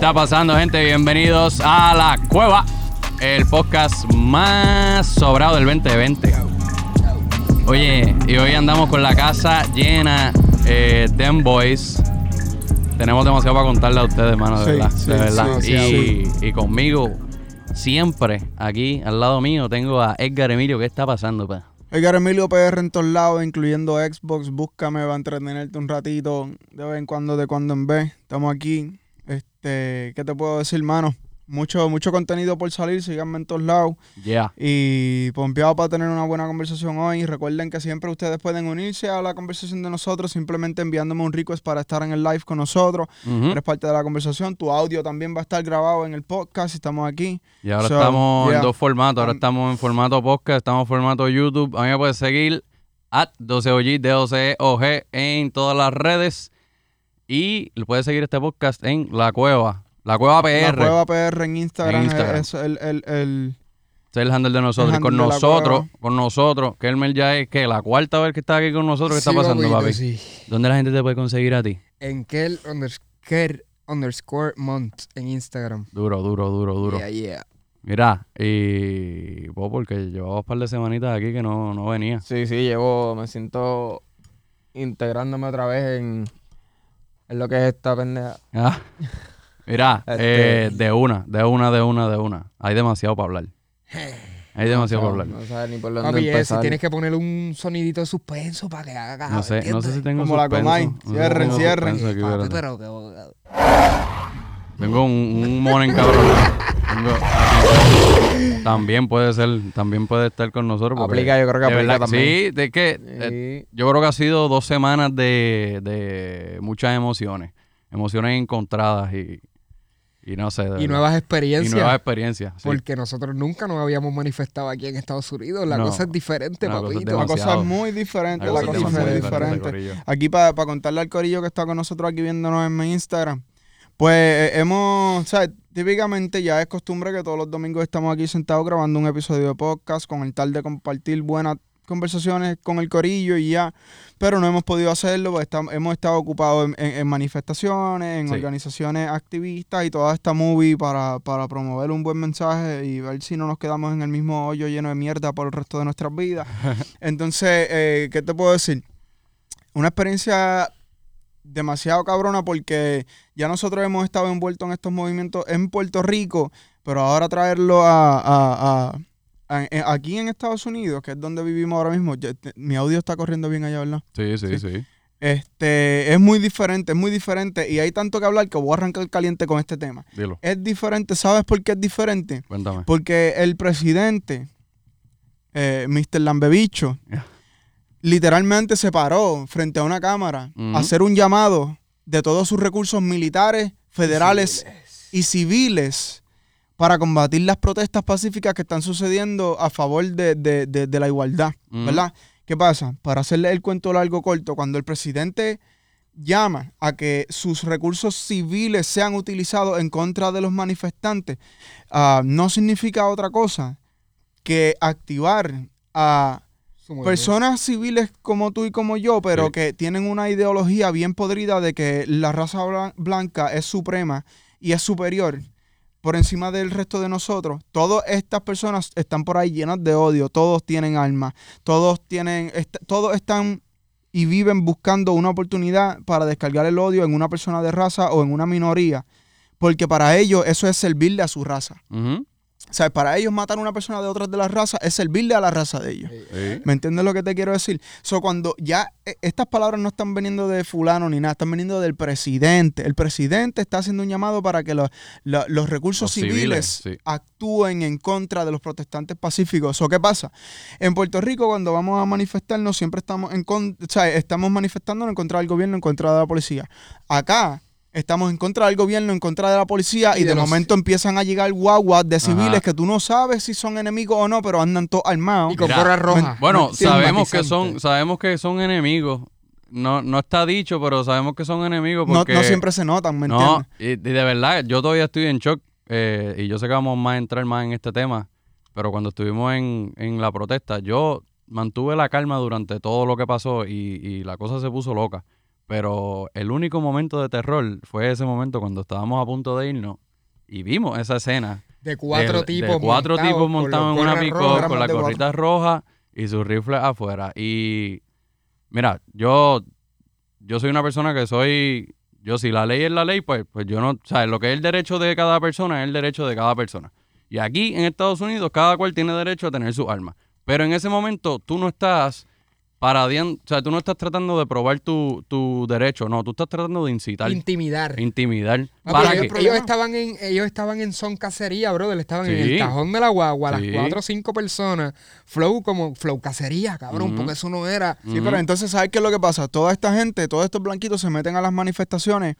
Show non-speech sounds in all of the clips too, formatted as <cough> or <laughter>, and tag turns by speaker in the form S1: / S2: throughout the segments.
S1: está pasando, gente? Bienvenidos a La Cueva, el podcast más sobrado del 2020. Oye, y hoy andamos con la casa llena eh, de boys. Tenemos demasiado para contarle a ustedes, hermano, de
S2: Sí,
S1: verdad.
S2: sí,
S1: de verdad.
S2: sí,
S1: y, y conmigo, siempre aquí al lado mío, tengo a Edgar Emilio. ¿Qué está pasando, pa?
S2: Edgar Emilio PR en todos lados, incluyendo Xbox. Búscame, va a entretenerte un ratito. De vez en cuando, de cuando en vez. Estamos aquí. Este, ¿qué te puedo decir, mano? Mucho, mucho contenido por salir. Síganme en todos lados.
S1: Yeah.
S2: Y pompeado para tener una buena conversación hoy. Recuerden que siempre ustedes pueden unirse a la conversación de nosotros simplemente enviándome un request para estar en el live con nosotros.
S1: Ujú.
S2: Eres parte de la conversación. Tu audio también va a estar grabado en el podcast. Estamos aquí.
S1: Y ahora
S2: So,
S1: estamos
S2: yeah.
S1: en dos formatos. Ahora
S2: Um,
S1: estamos en formato podcast, estamos en formato YouTube. A mí me puedes seguir at 12OG, D-O-C-O-G E en todas las redes. Y puedes seguir este podcast en La Cueva. La Cueva PR.
S2: La Cueva PR en Instagram.
S1: En Instagram.
S2: Es el, el, el-
S1: es el handle de nosotros. Con
S2: de
S1: nosotros, con nosotros, que Elmer ya es que la cuarta vez que está aquí con nosotros. ¿Qué está pasando,
S3: papito,
S1: papi?
S3: sí.
S1: ¿Dónde la gente te puede conseguir a ti?
S3: En Kel underscore, underscore month en Instagram.
S1: Duro, duro, duro, duro.
S3: Yeah, yeah.
S1: Mira, y pues porque llevaba un par de semanitas aquí que no, no venía.
S4: Sí, sí, llevo, me siento integrándome otra vez en, en lo que es esta pendeja.
S1: Ah, <laughs> Mira,
S4: Este-
S1: eh, de una, de una, de una, de una. Hay demasiado para hablar. Hay demasiado para hablar.
S4: No sabes ni por dónde
S3: Papi, eh, si
S4: empezar.
S3: tienes que ponerle un sonidito de suspenso para que haga.
S1: No sé, no sé si tengo
S2: Como la
S1: suspenso.
S2: Comay.
S1: No sé si
S2: Cierren,
S1: tengo
S2: cierren.
S1: suspenso aquí, espérate.
S3: pero que.
S1: Tengo un, un monen cabrón. <laughs> Tengo aquí. También puede ser, también puede estar con nosotros. porque
S4: Aplica, yo creo que aplica
S1: verdad,
S4: también.
S1: Sí, de que eh, yo creo que ha sido dos semanas de, de muchas emociones. Emociones encontradas y, y no sé. de
S3: Y nuevas
S1: Y
S3: experiencias.
S1: nuevas experiencias. sí.
S3: Porque nosotros nunca nos habíamos manifestado aquí en Estados Unidos. La
S1: No,
S3: cosa es diferente,
S1: es
S3: papito.
S2: La cosa es muy diferente.
S1: La
S2: La
S1: cosa es
S2: es muy
S1: diferente.
S2: Aquí para contarle al corillo que está con nosotros aquí viéndonos en mi Instagram. Pues eh, hemos, o sea, típicamente ya es costumbre que todos los domingos estamos aquí sentados grabando un episodio de podcast con el tal de compartir buenas conversaciones con el corillo y ya, pero no hemos podido hacerlo porque hemos estado ocupados en, en- en manifestaciones, en
S1: Sí.
S2: organizaciones activistas y toda esta movie para, para promover un buen mensaje y ver si no nos quedamos en el mismo hoyo lleno de mierda por el resto de nuestras vidas. <laughs> Entonces, eh, ¿qué te puedo decir? Una experiencia demasiado cabrona porque ya nosotros hemos estado envueltos en estos movimientos en Puerto Rico, pero ahora traerlo a, a- a- a- en- aquí en Estados Unidos, que es donde vivimos ahora mismo, ya te- mi audio está corriendo bien allá, ¿verdad?
S1: Sí, sí,
S2: Sí.
S1: sí.
S2: Este, es muy diferente, es muy diferente y hay tanto que hablar que voy a arrancar caliente con este tema.
S1: Dilo,
S2: Es diferente, ¿sabes por qué es diferente?
S1: cuéntame.
S2: Porque el presidente, eh, Mr. Lambebicho. Literalmente se paró frente a una cámara a hacer un llamado de todos sus recursos militares, federales y civiles para combatir las protestas pacíficas que están sucediendo a favor de, de- de- de la igualdad. ¿verdad? ¿Qué pasa? Para hacerle el cuento largo corto, cuando el presidente llama a que sus recursos civiles sean utilizados en contra de los manifestantes, ah, no significa otra cosa que activar a. personas civiles como tú y como yo, pero
S1: Sí.
S2: que tienen una ideología bien podrida de que la raza blan- blanca es suprema y es superior por encima del resto de nosotros. Todas estas personas están por ahí llenas de odio, todos tienen armas, todos tienen, est- todos están y viven buscando una oportunidad para descargar el odio en una persona de raza o en una minoría, porque para ellos eso es servirle a su raza. O sea, para ellos matar a una persona de otras de la raza es servirle a la raza de ellos.
S1: Sí.
S2: ¿Me entiendes lo que te quiero decir? So, cuando ya eh, estas palabras no están viniendo de fulano ni nada, están viniendo del presidente. El presidente está haciendo un llamado para que los, lo- los recursos
S1: Los civiles,
S2: civiles,
S1: sí.
S2: actúen en contra de los protestantes pacíficos. So, ¿Qué pasa? En Puerto Rico, cuando vamos a manifestarnos, siempre estamos en con- o sea, estamos manifestándonos en contra del gobierno, en contra de la policía. Acá estamos en contra del gobierno, en contra de la policía, y,
S3: Y
S2: de,
S3: de los-
S2: momento empiezan a llegar guaguas de civiles
S1: Ajá.
S2: que tú no sabes si son enemigos o no, pero andan todos armados.
S3: Y con
S1: Mira,
S3: gorra roja.
S1: Bueno,
S3: Sí,
S1: sabemos que son, sabemos que son enemigos. No, no está dicho, pero sabemos que son enemigos
S2: No,
S1: porque
S2: no siempre se notan, ¿me
S1: no, y, y de verdad, yo todavía estoy en shock eh, y yo sé que vamos más a entrar más en este tema, pero cuando estuvimos en, en la protesta, yo mantuve la calma durante todo lo que pasó y, y la cosa se puso loca. Pero el único momento de terror fue ese momento cuando estábamos a punto de irnos y vimos esa escena.
S3: De cuatro
S1: del- de
S3: tipos
S1: cuatro
S3: montados
S1: tipos montados en una pico con la gorrita roja y sus rifles afuera. Y mira, yo, yo soy una persona que soy, yo si la ley es la ley, pues, pues yo no, o sea, lo que es el derecho de cada persona es el derecho de cada persona. Y aquí en Estados Unidos cada cual tiene derecho a tener sus armas. Pero en ese momento tú no estás paradiando, o sea, tú no estás tratando de probar tu, tu derecho, no, tú estás tratando de incitar,
S3: Intimidar.
S1: intimidar.
S3: Ah,
S1: ¿Para
S3: ellos, ellos estaban en ellos estaban en son cacería, brother. Estaban en el cajón de la guagua,
S1: Sí.
S3: las cuatro o cinco personas. Flow como flow cacería, cabrón, porque eso no era.
S2: Sí, pero entonces, ¿sabes qué es lo que pasa? Toda esta gente, todos estos blanquitos se meten a las manifestaciones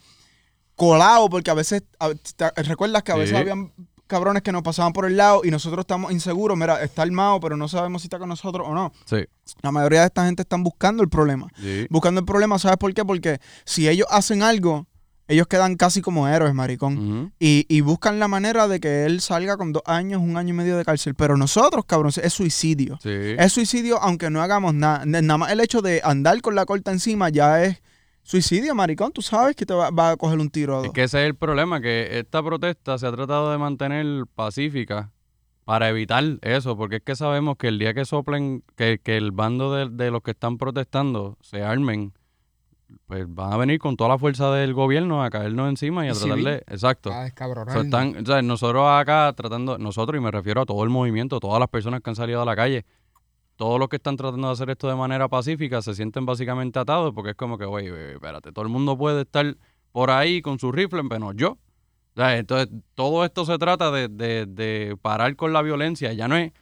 S2: colados, porque a veces, a- te- ¿recuerdas que a veces
S1: Sí.
S2: habían cabrones que nos pasaban por el lado y nosotros estamos inseguros? Mira, está armado, pero no sabemos si está con nosotros o no.
S1: Sí,
S2: La mayoría de esta gente están buscando el problema.
S1: sí.
S2: Buscando el problema, ¿sabes por qué? Porque si ellos hacen algo, ellos quedan casi como héroes, maricón. Y, y buscan la manera de que él salga con dos años, un año y medio de cárcel. Pero nosotros, cabrón, es suicidio.
S1: Sí.
S2: Es suicidio aunque no hagamos nada. Nada más el hecho de andar con la corta encima ya es suicidio, maricón. Tú sabes que te va, va a coger un tiro.
S1: Es que ese es el problema, que esta protesta se ha tratado de mantener pacífica para evitar eso, porque es que sabemos que el día que soplen, que, que el bando de, de los que están protestando se armen, pues van a venir con toda la fuerza del gobierno a caernos encima y a
S3: Y
S1: tratar
S3: civil.
S1: de... Exacto.
S3: Ah,
S1: están, o sea, nosotros acá tratando, nosotros y me refiero a todo el movimiento, todas las personas que han salido a la calle, todos los que están tratando de hacer esto de manera pacífica se sienten básicamente atados porque es como que, güey, espérate, todo el mundo puede estar por ahí con su rifle, pero no yo. O sea, entonces, todo esto se trata de, de, de parar con la violencia, ya no es,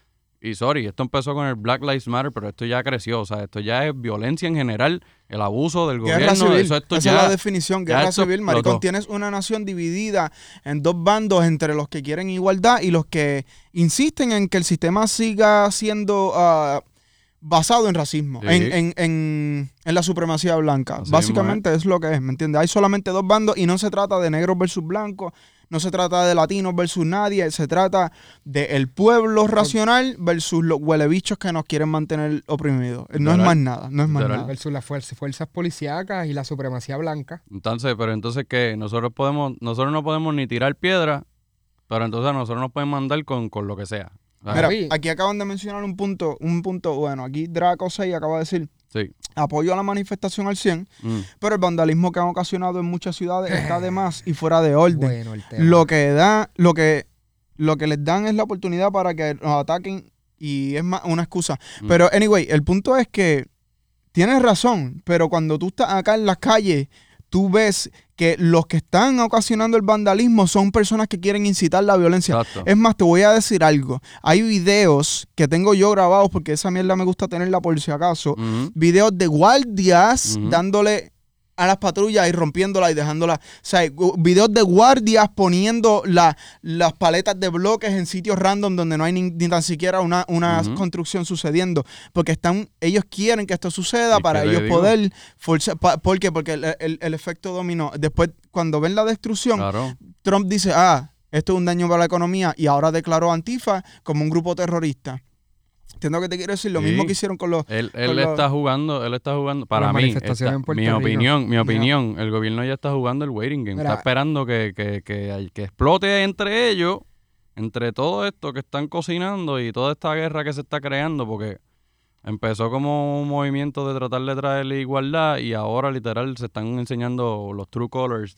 S1: y sorry, esto empezó con el Black Lives Matter, pero esto ya creció, o sea, esto ya es violencia en general, el abuso del
S2: Guerra
S1: gobierno,
S2: civil.
S1: eso esto
S2: Esa
S1: ya...
S2: es la definición, guerra civil, maricón. Tienes una nación dividida en dos bandos entre los que quieren igualdad y los que insisten en que el sistema siga siendo ah, basado en racismo,
S1: Sí.
S2: en, en- en- en la supremacía blanca.
S1: Así
S2: Básicamente es lo que es, ¿me entiendes? Hay solamente dos bandos y no se trata de negros versus blancos, no se trata de latinos versus nadie, se trata del pueblo racional versus los huelebichos que nos quieren mantener oprimidos. No es más nada, no es más nada.
S3: Versus las fuerzas, fuerzas policíacas y la supremacía blanca.
S1: Entonces, pero entonces que nosotros podemos, nosotros no podemos ni tirar piedra, pero entonces nosotros nos pueden mandar con, con lo que sea.
S2: Mira, aquí acaban de mencionar un punto, un punto bueno. Aquí Draco 6 acaba de decir
S1: sí.
S2: apoyo a la manifestación al 100,
S1: Mm.
S2: pero el vandalismo que han ocasionado en muchas ciudades está de más y fuera de orden.
S3: Bueno, el tema.
S2: Lo que da, lo que, lo que les dan es la oportunidad para que nos ataquen y es más una excusa.
S1: Mm.
S2: Pero anyway, el punto es que tienes razón, pero cuando tú estás acá en las calles, tú ves que los que están ocasionando el vandalismo son personas que quieren incitar la violencia.
S1: Exacto.
S2: Es más, te voy a decir algo. Hay videos que tengo yo grabados porque esa mierda me gusta tenerla por si acaso.
S1: Ujú.
S2: Videos de guardias
S1: Ujú.
S2: dándole a las patrullas y rompiéndolas y dejándolas. O sea, videos de guardias poniendo la- las paletas de bloques en sitios random donde no hay ni, ni tan siquiera una, una construcción sucediendo. Porque están, ellos quieren que esto suceda
S1: ¿Y
S2: para ellos poder forzar. ¿Por qué? Porque el, el- el efecto dominó. Después, cuando ven la destrucción,
S1: Claro.
S2: Trump dice, ah, esto es un daño para la economía y ahora declaró a Antifa como un grupo terrorista. Entiendo que te quiero decir lo
S1: Sí.
S2: mismo que hicieron con los...
S1: Él,
S2: con
S1: él
S2: los-
S1: está jugando, él está jugando, para mí, está- mi
S3: Rico.
S1: opinión, mi
S2: Ya.
S1: opinión, el gobierno ya está jugando el waiting game,
S3: Mira.
S1: está esperando que, que, que, que explote entre ellos, entre todo esto que están cocinando y toda esta guerra que se está creando, porque empezó como un movimiento de tratar de traerle igualdad y ahora literal se están enseñando los true colors,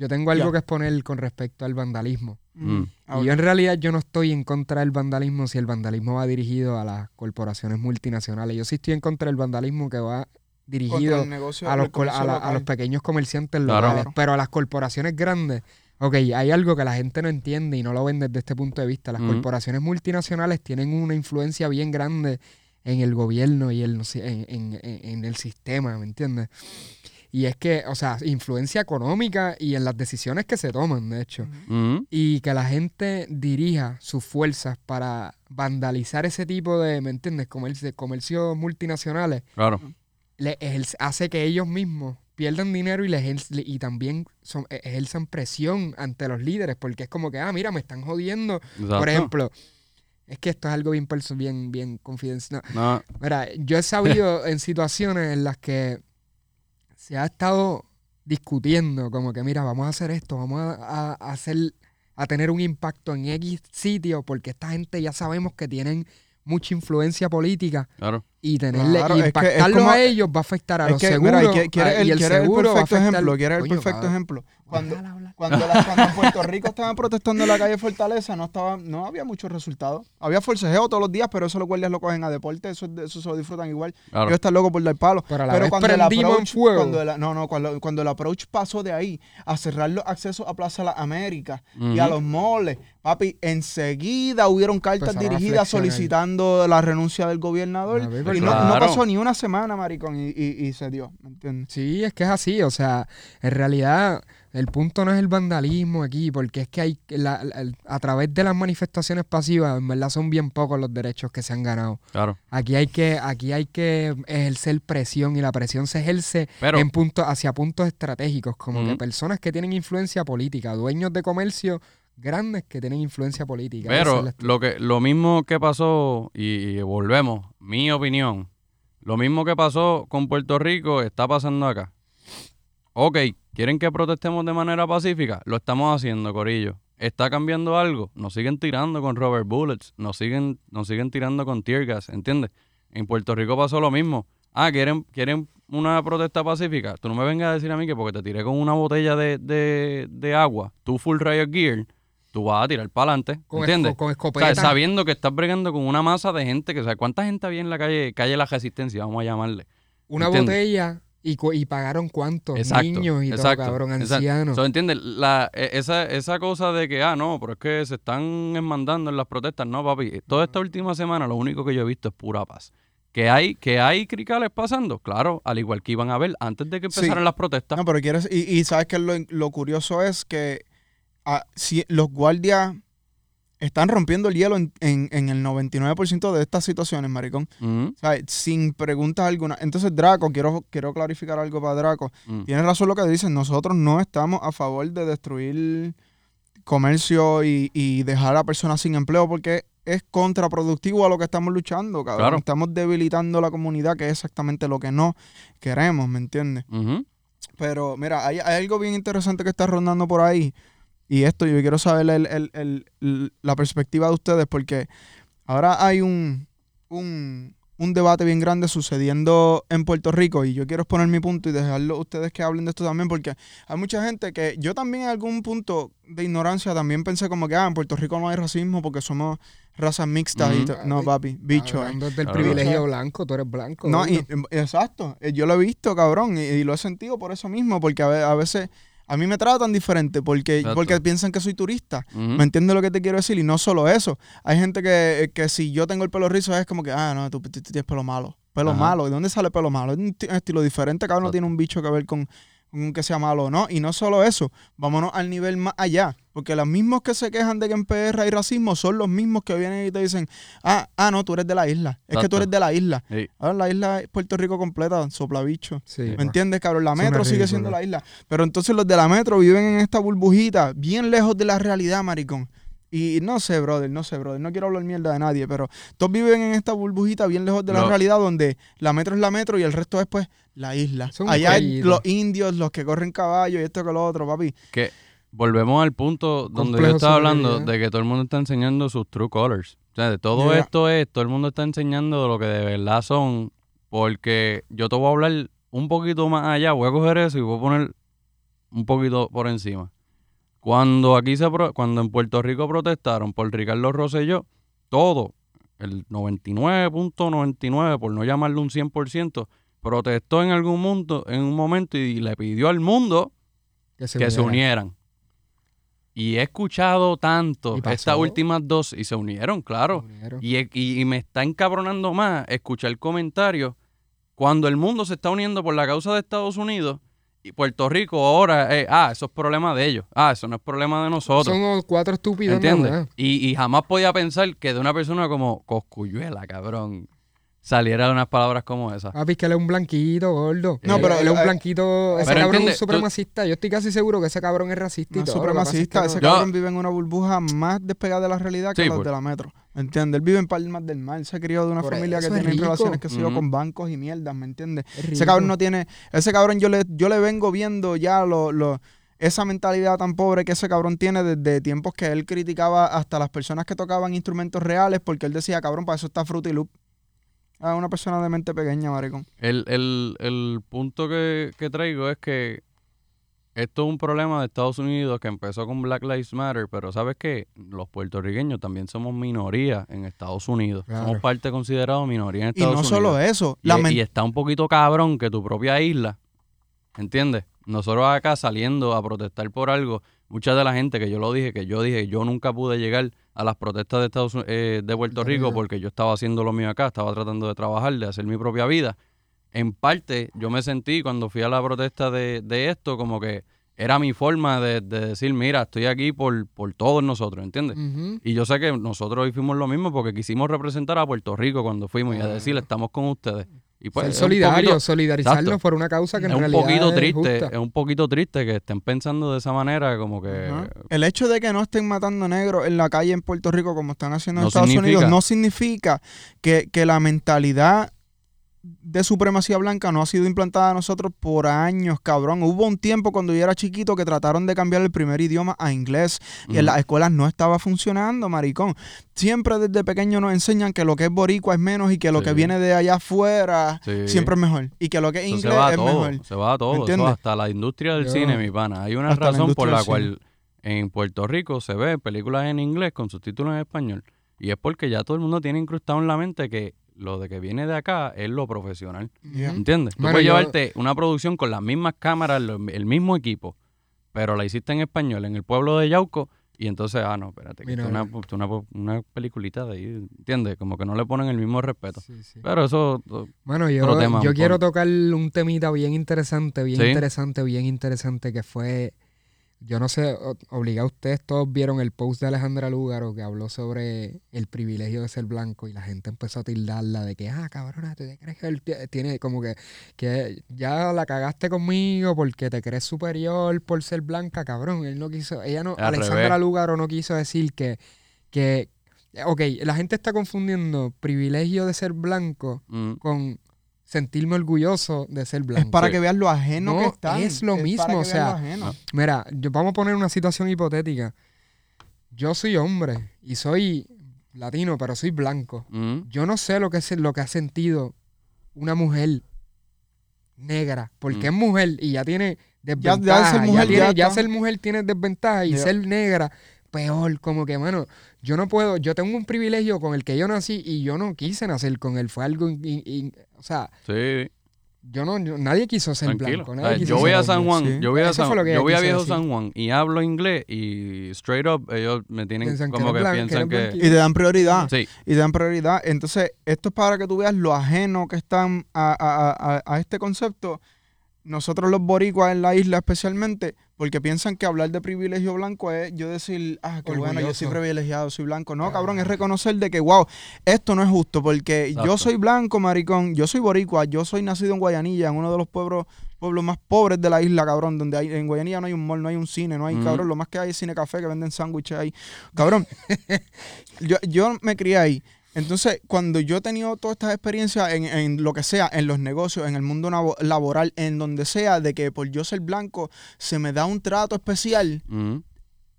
S3: Yo tengo algo que exponer con respecto al vandalismo.
S1: Mm.
S3: Y yo en realidad yo no estoy en contra del vandalismo si el vandalismo va dirigido a las corporaciones multinacionales. Yo sí estoy en contra del vandalismo que va dirigido a los, a, la- a pequeños comerciantes
S1: Claro.
S3: locales.
S2: Claro.
S3: Pero a las corporaciones grandes, ok, hay algo que la gente no entiende y no lo ven desde este punto de vista. Las
S1: Ujú.
S3: corporaciones multinacionales tienen una influencia bien grande en el gobierno y el, no sé, en, en- en- en el sistema, ¿me entiendes? Y es que, o sea, influencia económica y en las decisiones que se toman, de hecho.
S1: Ujú.
S3: Y que la gente dirija sus fuerzas para vandalizar ese tipo de, ¿me entiendes? Comercio, comercios multinacionales,
S1: Claro.
S3: le hace que ellos mismos pierdan dinero y, le ejerce- y también son, e- ejerzan presión ante los líderes, porque es como que, ah, mira, me están jodiendo.
S1: Exacto.
S3: Por ejemplo, es que esto es algo bien, bien, bien confidencial.
S1: No,
S3: Mira, yo he sabido en situaciones en las que se ha estado discutiendo, como que, mira, vamos a hacer esto, vamos a, a- hacer, a tener un impacto en X sitio, porque esta gente ya sabemos que tienen mucha influencia política
S1: claro.
S3: y tenerle
S2: Claro,
S3: y
S2: es que es
S3: impactarlos
S2: como-
S3: a ellos va a afectar a los
S2: que,
S3: seguros
S2: mira, y que- quiere
S3: a-
S2: el,
S3: y el
S2: quiere el
S3: seguro va a
S2: perfecto
S3: afectar-
S2: ejemplo, quiere el
S3: Coño,
S2: perfecto ejemplo. Cuando, cuando, la- cuando en Puerto Rico <laughs> estaban protestando en la calle Fortaleza, no estaba, no había muchos resultados. Había forcejeo todos los días, pero eso los guardias lo cogen a deporte, eso, eso se lo disfrutan igual.
S1: Claro.
S2: Ellos están locos por dar palo.
S3: Pero la vez
S2: el
S3: fuego.
S2: Cuando el- no, no, cuando, cuando el approach pasó de ahí a cerrar los accesos a Plaza Las Américas y a los moles, papi, enseguida hubieron cartas dirigidas solicitando la renuncia del gobernador.
S3: A ver,
S2: y no, pasó ni una semana, maricón, y, y- y se dio, ¿me entiendes?
S3: Sí, es que es así, o sea, en realidad el punto no es el vandalismo aquí, porque es que hay la- a través de las manifestaciones pasivas, en verdad son bien pocos los derechos que se han ganado.
S1: Claro.
S3: Aquí hay que, aquí hay que ejercer presión y la presión se ejerce
S1: Pero-
S3: en puntos, hacia puntos estratégicos, como que
S1: Ujú.
S3: personas que tienen influencia política, dueños de comercio grandes que tienen influencia política.
S1: Pero
S3: es
S1: lo que lo mismo que pasó, y, y volvemos, mi opinión, lo mismo que pasó con Puerto Rico está pasando acá. Ok, ¿quieren que protestemos de manera pacífica? Lo estamos haciendo, Corillo. ¿Está cambiando algo? Nos siguen tirando con rubber bullets, nos siguen, nos siguen tirando con tear gas, ¿entiendes? En Puerto Rico pasó lo mismo. Ah, ¿quieren, ¿quieren una protesta pacífica? Tú no me vengas a decir a mí que porque te tiré con una botella de, de, de agua, tú full riot gear, tú vas a tirar para adelante,
S3: con,
S1: ¿entiendes?
S3: esco- con
S1: O
S3: escopeta.
S1: sea, sabiendo que estás bregando con una masa de gente, que o sea, ¿cuánta gente había en la calle, calle La Resistencia, vamos a llamarle?
S3: una
S1: ¿entiendes?
S3: botella y, cu- y pagaron cuántos
S1: Exacto,
S3: niños y todo,
S1: exacto,
S3: cabrón,
S1: exacto.
S3: ancianos.
S1: So, ¿entiendes? La, e- esa, esa cosa de que, ah, no, pero es que se están enmandando en las protestas. No, papi, toda esta última semana lo único que yo he visto es pura paz. ¿Que hay, que hay cricales pasando? Claro, al igual que iban a ver antes de que
S2: Sí.
S1: empezaran las protestas.
S2: No, pero quieres, y, y sabes que lo, lo curioso es que ah, si los guardias están rompiendo el hielo en, en- en el 99% de estas situaciones, maricón. O sea, sin preguntas alguna. Entonces, Draco, quiero, quiero clarificar algo para Draco.
S1: mm.
S2: Tienes razón lo que dicen. Nosotros no estamos a favor de destruir comercio y, y dejar a personas sin empleo porque es contraproductivo a lo que estamos luchando, cabrón.
S1: Claro.
S2: Estamos debilitando la comunidad, que es exactamente lo que no queremos, ¿me entiendes? Pero mira, hay, hay algo bien interesante que está rondando por ahí. Y esto yo quiero saber el- el- el- la perspectiva de ustedes porque ahora hay un, un, un debate bien grande sucediendo en Puerto Rico y yo quiero exponer mi punto y dejarlo ustedes que hablen de esto también porque hay mucha gente que yo también en algún punto de ignorancia también pensé como que ah, en Puerto Rico no hay racismo porque somos razas mixtas to- no papi, bicho. eh.
S3: Hablando del
S1: Claro.
S3: privilegio blanco, tú eres blanco.
S2: No, y, em, exacto. Eh, Yo lo he visto, cabrón, y, y lo he sentido por eso mismo, porque a veces a mí me tratan diferente porque,
S1: Exacto.
S2: porque piensan que soy turista. ¿Me entiendes lo que te quiero decir? Y no solo eso. Hay gente que, que si yo tengo el pelo rizo es como que, ah, no, tú, tú- tú tienes pelo malo. Pelo
S1: Ajá.
S2: malo. ¿De dónde sale pelo malo? Es un ti- estilo diferente, cabrón, no
S1: Exacto.
S2: tiene un bicho que ver con, con que sea malo o no. Y no solo eso, vámonos al nivel más allá. Porque los mismos que se quejan de que en PR hay racismo son los mismos que vienen y te dicen, ah, ah, no, tú eres de la isla. Es que tú eres de la isla.
S1: Sí.
S2: Ahora la isla es Puerto Rico completa, sopla bicho.
S3: Sí,
S2: ¿Me entiendes, cabrón? La metro sigue siendo la isla. Pero entonces los de la metro viven en esta burbujita, bien lejos de la realidad, maricón. Y no sé, brother, no sé, brother. No quiero hablar mierda de nadie, pero todos viven en esta burbujita bien lejos de la realidad donde la metro es la metro y el resto es pues la isla.
S3: Son
S2: Allá hay los indios, los que corren caballos y esto que lo otro, papi.
S1: Que volvemos al punto donde
S3: Complejo
S1: yo estaba hablando de que todo el mundo está enseñando sus true colors. O sea, de todo
S2: Yeah.
S1: esto es, todo el mundo está enseñando lo que de verdad son, porque yo te voy a hablar un poquito más allá, voy a coger eso y voy a poner un poquito por encima. Cuando aquí se pro- cuando en Puerto Rico protestaron por Ricardo Rosselló, todo, el 99.99, por no llamarlo un 100%, protestó en algún mundo, en un momento y le pidió al mundo que se
S3: unieran.
S1: unieran. Y he escuchado tanto estas últimas dos y se unieron, claro.
S3: Se unieron.
S1: Y, he- y- y me está encabronando más escuchar comentarios cuando el mundo se está uniendo por la causa de Estados Unidos Y Puerto Rico ahora, eh, ah, eso es problema de ellos. Ah, eso no es problema de nosotros.
S3: Son cuatro estúpidos.
S1: Y, y jamás podía pensar que de una persona como Coscuyuela, cabrón, saliera de unas palabras como esas.
S3: Papi, es que él es un blanquito, gordo.
S2: No,
S3: Él-
S2: pero,
S3: él es un
S2: eh,
S3: blanquito. Ese
S1: pero
S3: cabrón es un
S1: tú-
S3: supremacista. Yo estoy casi seguro que ese cabrón es racista y
S2: No
S3: todo. es que no-
S2: ese
S1: Yo-
S2: cabrón vive en una burbuja más despegada de la realidad que
S1: Sí,
S2: los de la metro. ¿Me entiendes? Él vive en Palmas del Mar, se crió de una
S3: Por
S2: familia que
S3: eso es
S2: tiene
S3: rico.
S2: relaciones que se
S1: Ujú.
S2: con bancos y mierdas, ¿me entiendes?
S3: es
S2: Ese cabrón no tiene, ese cabrón yo le, yo le vengo viendo ya lo, lo- esa mentalidad tan pobre que ese cabrón tiene desde tiempos que él criticaba hasta las personas que tocaban instrumentos reales porque él decía, cabrón, para eso está Fruity Loop. Ah, una persona de mente pequeña, maricón.
S1: El, el, el punto que, que traigo es que esto es un problema de Estados Unidos que empezó con Black Lives Matter, pero ¿sabes qué? Los puertorriqueños también somos minoría en Estados Unidos.
S3: Claro.
S1: Somos parte considerado minoría en
S2: Y
S1: Estados
S2: no
S1: Unidos.
S2: solo eso,
S1: Y,
S2: la
S1: y está un poquito cabrón que tu propia isla, ¿entiendes? Nosotros acá saliendo a protestar por algo, mucha de la gente que yo lo dije, que yo dije, yo nunca pude llegar a las protestas de Estados eh, de Puerto Rico porque yo estaba haciendo lo mío acá, estaba tratando de trabajar, de hacer mi propia vida. En parte, yo me sentí cuando fui a la protesta de, de esto como que era mi forma de, de decir, mira, estoy aquí por, por todos nosotros, ¿entiendes? Y yo sé que nosotros hoy fuimos lo mismo porque quisimos representar a Puerto Rico cuando fuimos y a decir, estamos con ustedes. Y pues,
S3: Ser
S1: es un
S3: solidarios,
S1: poquito-
S3: solidarizarnos
S1: Exacto.
S3: por una causa que en
S1: es un
S3: realidad
S1: poquito
S3: es
S1: triste,
S3: justa.
S1: es un poquito triste que estén pensando de esa manera, como que
S2: Ajá. El hecho de que no estén matando negros en la calle en Puerto Rico como están haciendo en
S1: No
S2: Estados
S1: significa-
S2: Unidos no significa que, que la mentalidad de supremacía blanca no ha sido implantada a nosotros por años, cabrón. Hubo un tiempo cuando yo era chiquito que trataron de cambiar el primer idioma a inglés y en las escuelas no estaba funcionando, maricón. Siempre desde pequeño nos enseñan que lo que es boricua es menos y que lo
S1: Sí.
S2: que viene de allá afuera
S1: Sí.
S2: siempre es mejor y que lo que es
S1: Eso
S2: inglés es
S1: todo,
S2: mejor.
S1: se va a todo, eso hasta la industria del
S3: Yo-
S1: cine, mi pana. Hay una
S2: la
S1: razón por la cual en Puerto Rico se ve películas en inglés con subtítulos en español. Y es porque ya todo el mundo tiene incrustado en la mente que lo de que viene de acá es lo profesional.
S2: Yeah.
S1: ¿Entiendes? Tú puedes
S3: yo-
S1: llevarte una producción con las mismas cámaras, lo- el mismo equipo, pero la hiciste en español en el pueblo de Yauco y entonces, ah, no, espérate, que
S3: Mira,
S1: una, una, una peliculita de ahí, ¿entiendes? Como que no le ponen el mismo respeto.
S3: Sí, sí.
S1: Pero eso,
S3: Bueno, yo,
S1: Otro tema,
S3: yo quiero tocar un temita bien interesante, bien
S1: ¿Sí?
S3: interesante, bien interesante, que fue, yo no sé, obligado ustedes todos vieron el post de Alejandra Lúgaro que habló sobre el privilegio de ser blanco y la gente empezó a tildarla de que, ah, cabrona, ¿tú te crees que él tie- tiene como que, que ya la cagaste conmigo porque te crees superior por ser blanca, cabrón? Él no quiso, ella no,
S1: Al
S3: Alexandra
S1: revés.
S3: Lúgaro no quiso decir que, que, ok, la gente está confundiendo privilegio de ser blanco
S1: mm,
S3: con sentirme orgulloso de ser blanco.
S2: Es para
S1: Sí.
S2: que veas lo ajeno
S3: No,
S2: que están.
S3: es lo mismo, o sea. Mira, yo, vamos a poner una situación hipotética. Yo soy hombre y soy latino, pero soy blanco.
S1: mm,
S3: Yo no sé lo que es lo que ha sentido una mujer negra, porque
S1: Mm.
S3: es mujer y ya tiene
S2: ya
S3: desventaja.
S2: ser mujer
S3: tiene-
S2: ya
S3: ya
S2: está.
S3: ser mujer tiene desventaja y
S2: Ya.
S3: ser negra peor, como que, mano, yo no puedo, yo tengo un privilegio con el que yo nací y yo no quise nacer con él, fue algo, in- in- in- o sea,
S1: sí,
S3: yo no, yo- nadie quiso ser
S1: tranquilo.
S3: blanco. Nadie quiso
S1: yo voy
S3: ser
S1: a San
S3: blanco.
S1: Juan,
S2: Sí.
S1: yo voy a, San-
S3: que
S1: yo voy a Viejo
S3: decir.
S1: San Juan y hablo inglés y straight up ellos me tienen
S3: Piensan que
S1: como que,
S3: blanco,
S1: piensan
S3: que
S1: que...
S2: Y te dan prioridad.
S1: Sí,
S2: Y te dan prioridad. Entonces, esto es para que tú veas lo ajeno que están a, a- a- a este concepto. Nosotros los boricuas en la isla especialmente, porque piensan que hablar de privilegio blanco es yo decir, ah, qué bueno, yo soy privilegiado, soy blanco. No,
S3: Ah.
S2: cabrón, es reconocer de que, wow, esto no es justo, porque
S1: Exacto.
S2: yo soy blanco, maricón, yo soy boricua, yo soy nacido en Guayanilla, en uno de los pueblos pueblos más pobres de la isla, cabrón, donde hay, en Guayanilla no hay un mall, no hay un cine, no hay, cabrón, lo más que hay es cine café que venden sándwiches ahí. Cabrón, <laughs> yo, yo me crié ahí. Entonces, cuando yo he tenido todas estas experiencias en, en lo que sea, en los negocios, en el mundo laboral, en donde sea, de que por yo ser blanco se me da un trato especial,
S1: mm,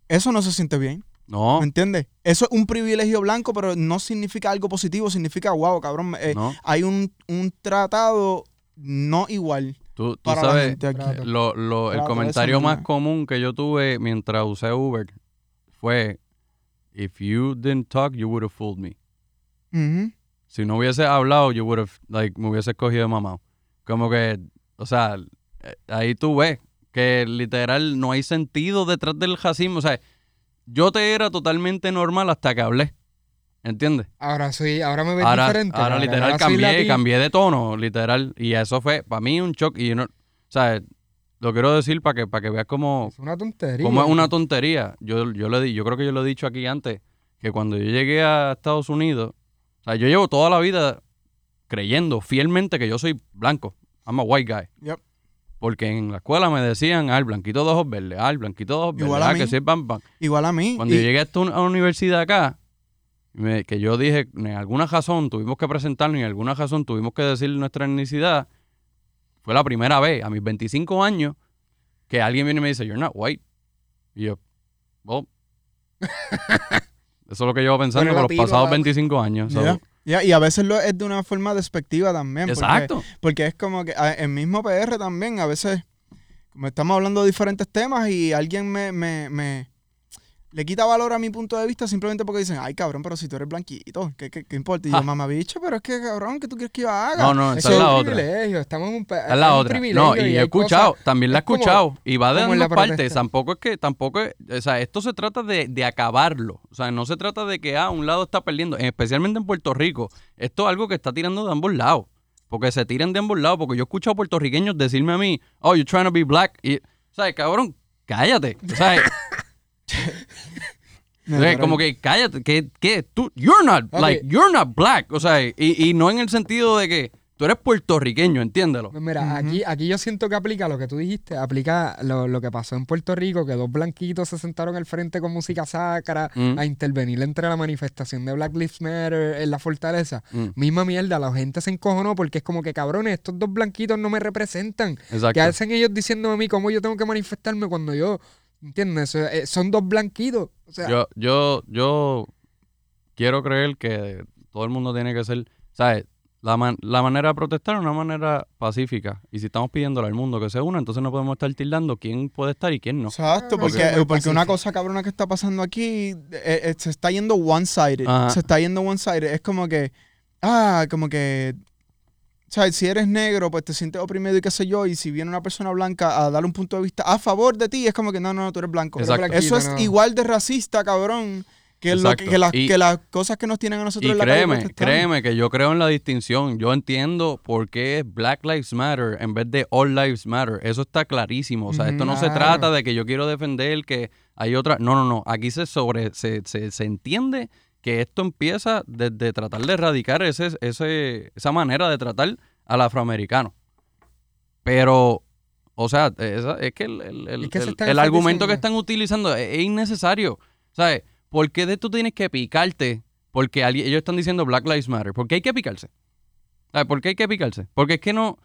S2: eso no se siente bien.
S1: no,
S2: ¿Me entiendes? Eso es un privilegio blanco, pero no significa algo positivo, significa, wow, cabrón, eh,
S1: no.
S2: hay un, un tratado no igual
S1: Tú, tú
S2: para la
S1: sabes,
S2: gente
S1: lo, lo- el comentario más común que yo tuve mientras usé Uber fue, if you didn't talk, you would have fooled me.
S2: Ujú.
S1: Si no hubiese hablado, yo would have, like, me hubiese cogido de mamá. Como que, o sea, eh, ahí tú ves que literal no hay sentido detrás del racismo. O sea, yo te era totalmente normal hasta que hablé. ¿Entiendes?
S3: Ahora soy, ahora me ves
S1: Ahora,
S3: diferente.
S1: ahora literal cambié, cambié de tono, literal. Y eso fue para mí un shock. Y yo no, o sea, lo quiero decir para que, para que veas cómo,
S3: Es una tontería.
S1: cómo es una tontería. Yo, yo, le di, yo creo que yo lo he dicho aquí antes, que cuando yo llegué a Estados Unidos, o sea, yo llevo toda la vida creyendo fielmente que yo soy blanco. I'm a white guy.
S2: Yep.
S1: Porque en la escuela me decían, ah, el blanquito de ojos verdes, ah, el blanquito de ojos verdes,
S2: Igual a
S1: ah,
S2: mí.
S1: que soy bam, bam.
S2: Igual a mí.
S1: Cuando
S2: y-
S1: yo llegué a esta uni- a la universidad acá, me- que yo dije, en alguna razón tuvimos que presentarnos y en alguna razón tuvimos que decir nuestra etnicidad, fue la primera vez, a mis 25 años, que alguien viene y me dice, you're not white. Y yo, well, <laughs> eso es lo que llevo pensando por los pasados
S3: la-
S1: 25 años. so-
S2: ya, y a veces lo es de una forma despectiva también. porque-
S1: Exacto.
S2: Porque es como que el mismo PR también, a veces, como estamos hablando de diferentes temas y alguien me, me, me- le quita valor a mi punto de vista simplemente porque dicen, ay cabrón, pero si tú eres blanquito, ¿qué, qué, qué importa? Y yo,
S1: Ah.
S2: mamá bicho, pero es que cabrón, ¿qué tú quieres que yo haga?
S1: No, no, esa es
S3: es
S1: la
S3: un
S1: otra.
S3: privilegio. Estamos en un pa-
S1: Es la otra.
S3: privilegio
S1: No, y he escuchado,
S3: cosas-
S1: también la he
S3: es como-
S1: escuchado. y va de ambas partes. Tampoco es que, tampoco es, o sea, esto se trata de, de acabarlo. O sea, no se trata de que, ah, un lado está perdiendo. Especialmente en Puerto Rico. Esto es algo que está tirando de ambos lados. Porque se tiran de ambos lados. Porque yo he escuchado puertorriqueños decirme a mí, oh, you're trying to be black. Y, o sea, cabrón, cállate. O sea, <laughs> <laughs> como que cállate, que, que tú, you're not, like, you're not black. O sea, y, y no en el sentido de que tú eres puertorriqueño, entiéndelo.
S3: Pues Mira, aquí, aquí yo siento que aplica lo que tú dijiste, aplica lo, lo que pasó en Puerto Rico, que dos blanquitos se sentaron al frente con música sacra
S1: Mm.
S3: a intervenir entre la manifestación de Black Lives Matter en la fortaleza.
S1: Mm,
S3: Misma mierda, la gente se encojonó porque es como que cabrones, estos dos blanquitos no me representan.
S1: exacto.
S3: ¿Qué hacen ellos diciéndome a mí cómo yo tengo que manifestarme cuando yo, ¿entiendes? Eso, eh, son dos blanquitos. O sea,
S1: Yo, yo, yo quiero creer que todo el mundo tiene que ser, ¿sabes? La, man- la manera de protestar es una manera pacífica. Y si estamos pidiéndole al mundo que se una, entonces no podemos estar tildando quién puede estar y quién no.
S2: Exacto, porque, porque una cosa cabrona que está pasando aquí eh, eh, se está yendo one-sided.
S1: Ajá.
S2: Se está yendo one-sided. Es como que, ah, como que, sea, si eres negro, pues te sientes oprimido y qué sé yo. Y si viene una persona blanca a dar un punto de vista a favor de ti, es como que no, no, tú eres blanco.
S1: Exacto.
S2: Eso es
S3: no.
S2: igual de racista, cabrón, que, lo que, las,
S1: Y-
S2: que las cosas que nos tienen a nosotros
S1: Y
S2: en la
S1: créeme, créeme que yo creo en la distinción. Yo entiendo por qué es Black Lives Matter en vez de All Lives Matter. Eso está clarísimo. O sea, esto no se
S3: Claro.
S1: trata de que yo quiero defender que hay otra. No, no, no. Aquí se sobre, se, se, se entiende que esto empieza desde tratar de erradicar ese, ese, esa manera de tratar al afroamericano. Pero, o sea, esa- es que el, el- el-
S3: Es que se
S1: el- argumento que están utilizando es, es innecesario. ¿Sabes? ¿Por qué de tú tienes que picarte? Porque alguien- ellos están diciendo Black Lives Matter. ¿Por qué hay que picarse? ¿Sabes? ¿Por qué hay que picarse? Porque es que no...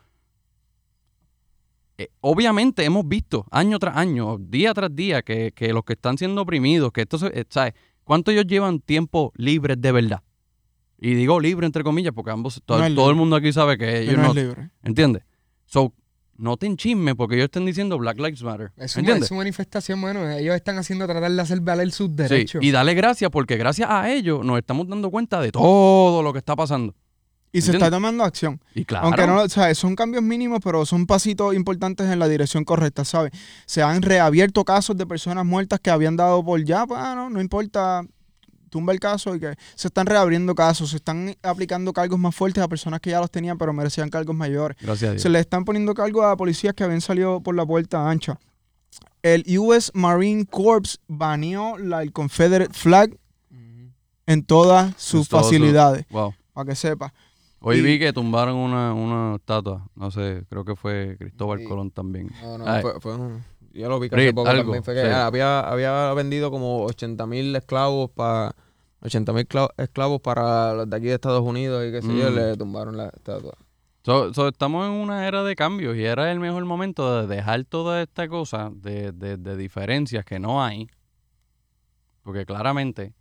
S1: eh, obviamente hemos visto año tras año, día tras día, que, que los que están siendo oprimidos, que esto se... eh, ¿Sabes? ¿Cuánto ellos llevan tiempo libres de verdad? Y digo libre entre comillas porque ambos, todo,
S2: No es
S1: todo el mundo aquí sabe que ellos
S2: no
S1: no,
S2: libre.
S1: ¿Entiendes? So, no te enchismes porque ellos están diciendo Black Lives Matter.
S3: es, una, es una manifestación, mano. Ellos están haciendo tratar de hacer valer sus
S1: Sí,
S3: derechos.
S1: y dale gracias porque gracias a ellos nos estamos dando cuenta de todo lo que está pasando.
S2: Y se está tomando acción.
S1: Y claro,
S2: Aunque no, o sea, son cambios mínimos, pero son pasitos importantes en la dirección correcta, ¿sabes? Se han reabierto casos de personas muertas que habían dado por ya, pues, ah, no, no importa, tumba el caso y que se están reabriendo casos, se están aplicando cargos más fuertes a personas que ya los tenían, pero merecían cargos mayores.
S1: gracias a Dios.
S2: Se le están poniendo cargos a policías que habían salido por la puerta ancha. El US Marine Corps baneó la, el Confederate flag en todas sus facilidades,
S1: Wow.
S2: para que sepa.
S1: Hoy
S2: Y-
S1: vi que tumbaron una, una estatua. No sé, creo que fue Cristóbal. Colón también.
S4: No, no,
S1: Ay.
S4: fue, fue un- Yo lo vi que hace poco
S1: algo,
S4: también. Fue que
S1: sí.
S4: había, había vendido como 80 mil esclavos para... 80 mil esclavos para los de aquí de Estados Unidos y qué sé yo,
S1: Mm.
S4: le tumbaron la estatua.
S1: So- so, estamos en una era de cambios y era el mejor momento de dejar toda esta cosa de, de- de diferencias que no hay. Porque claramente,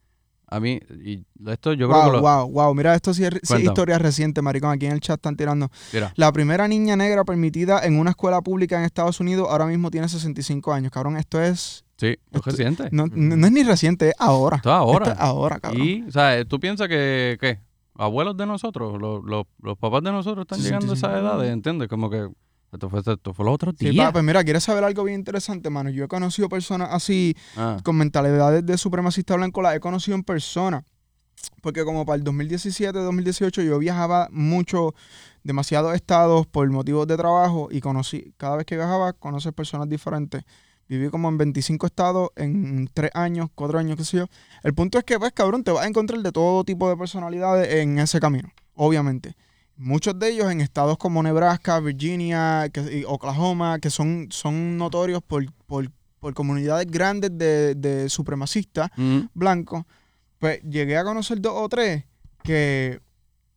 S1: a mí, y esto yo creo que lo...
S2: wow, wow. Mira, esto sí es, sí es historia reciente, maricón. Aquí en el chat están tirando.
S1: Mira,
S2: La primera niña negra permitida en una escuela pública en Estados Unidos ahora mismo tiene 65 años. Cabrón, esto es...
S1: sí, esto es reciente.
S2: No, no- no es ni reciente, es ahora.
S1: Esto es ahora.
S2: Esto es ahora, cabrón.
S1: Y, o sea, tú piensas que, ¿qué? Abuelos de nosotros, los, los, los papás de nosotros están llegando a
S2: 65.
S1: esas edades, ¿entiendes? Como que esto fue, esto fue los otros
S2: Sí,
S1: días.
S2: pa, pues mira, ¿quieres saber algo bien interesante, mano? Yo he conocido personas así,
S1: Ah,
S2: con mentalidades de supremacista blanco, las he conocido en persona. Porque como para el 2017, 2018 yo viajaba mucho demasiados estados por motivos de trabajo y conocí, cada vez que viajaba, conoces personas diferentes. Viví como en 25 estados en 3 años, 4 años, qué sé yo. El punto es que, pues, cabrón, te vas a encontrar de todo tipo de personalidades en ese camino, obviamente. Muchos de ellos en estados como Nebraska, Virginia, que- Oklahoma, que son, son notorios por, por, por comunidades grandes de, de supremacistas
S1: Mm.
S2: blancos. Pues llegué a conocer dos o tres que,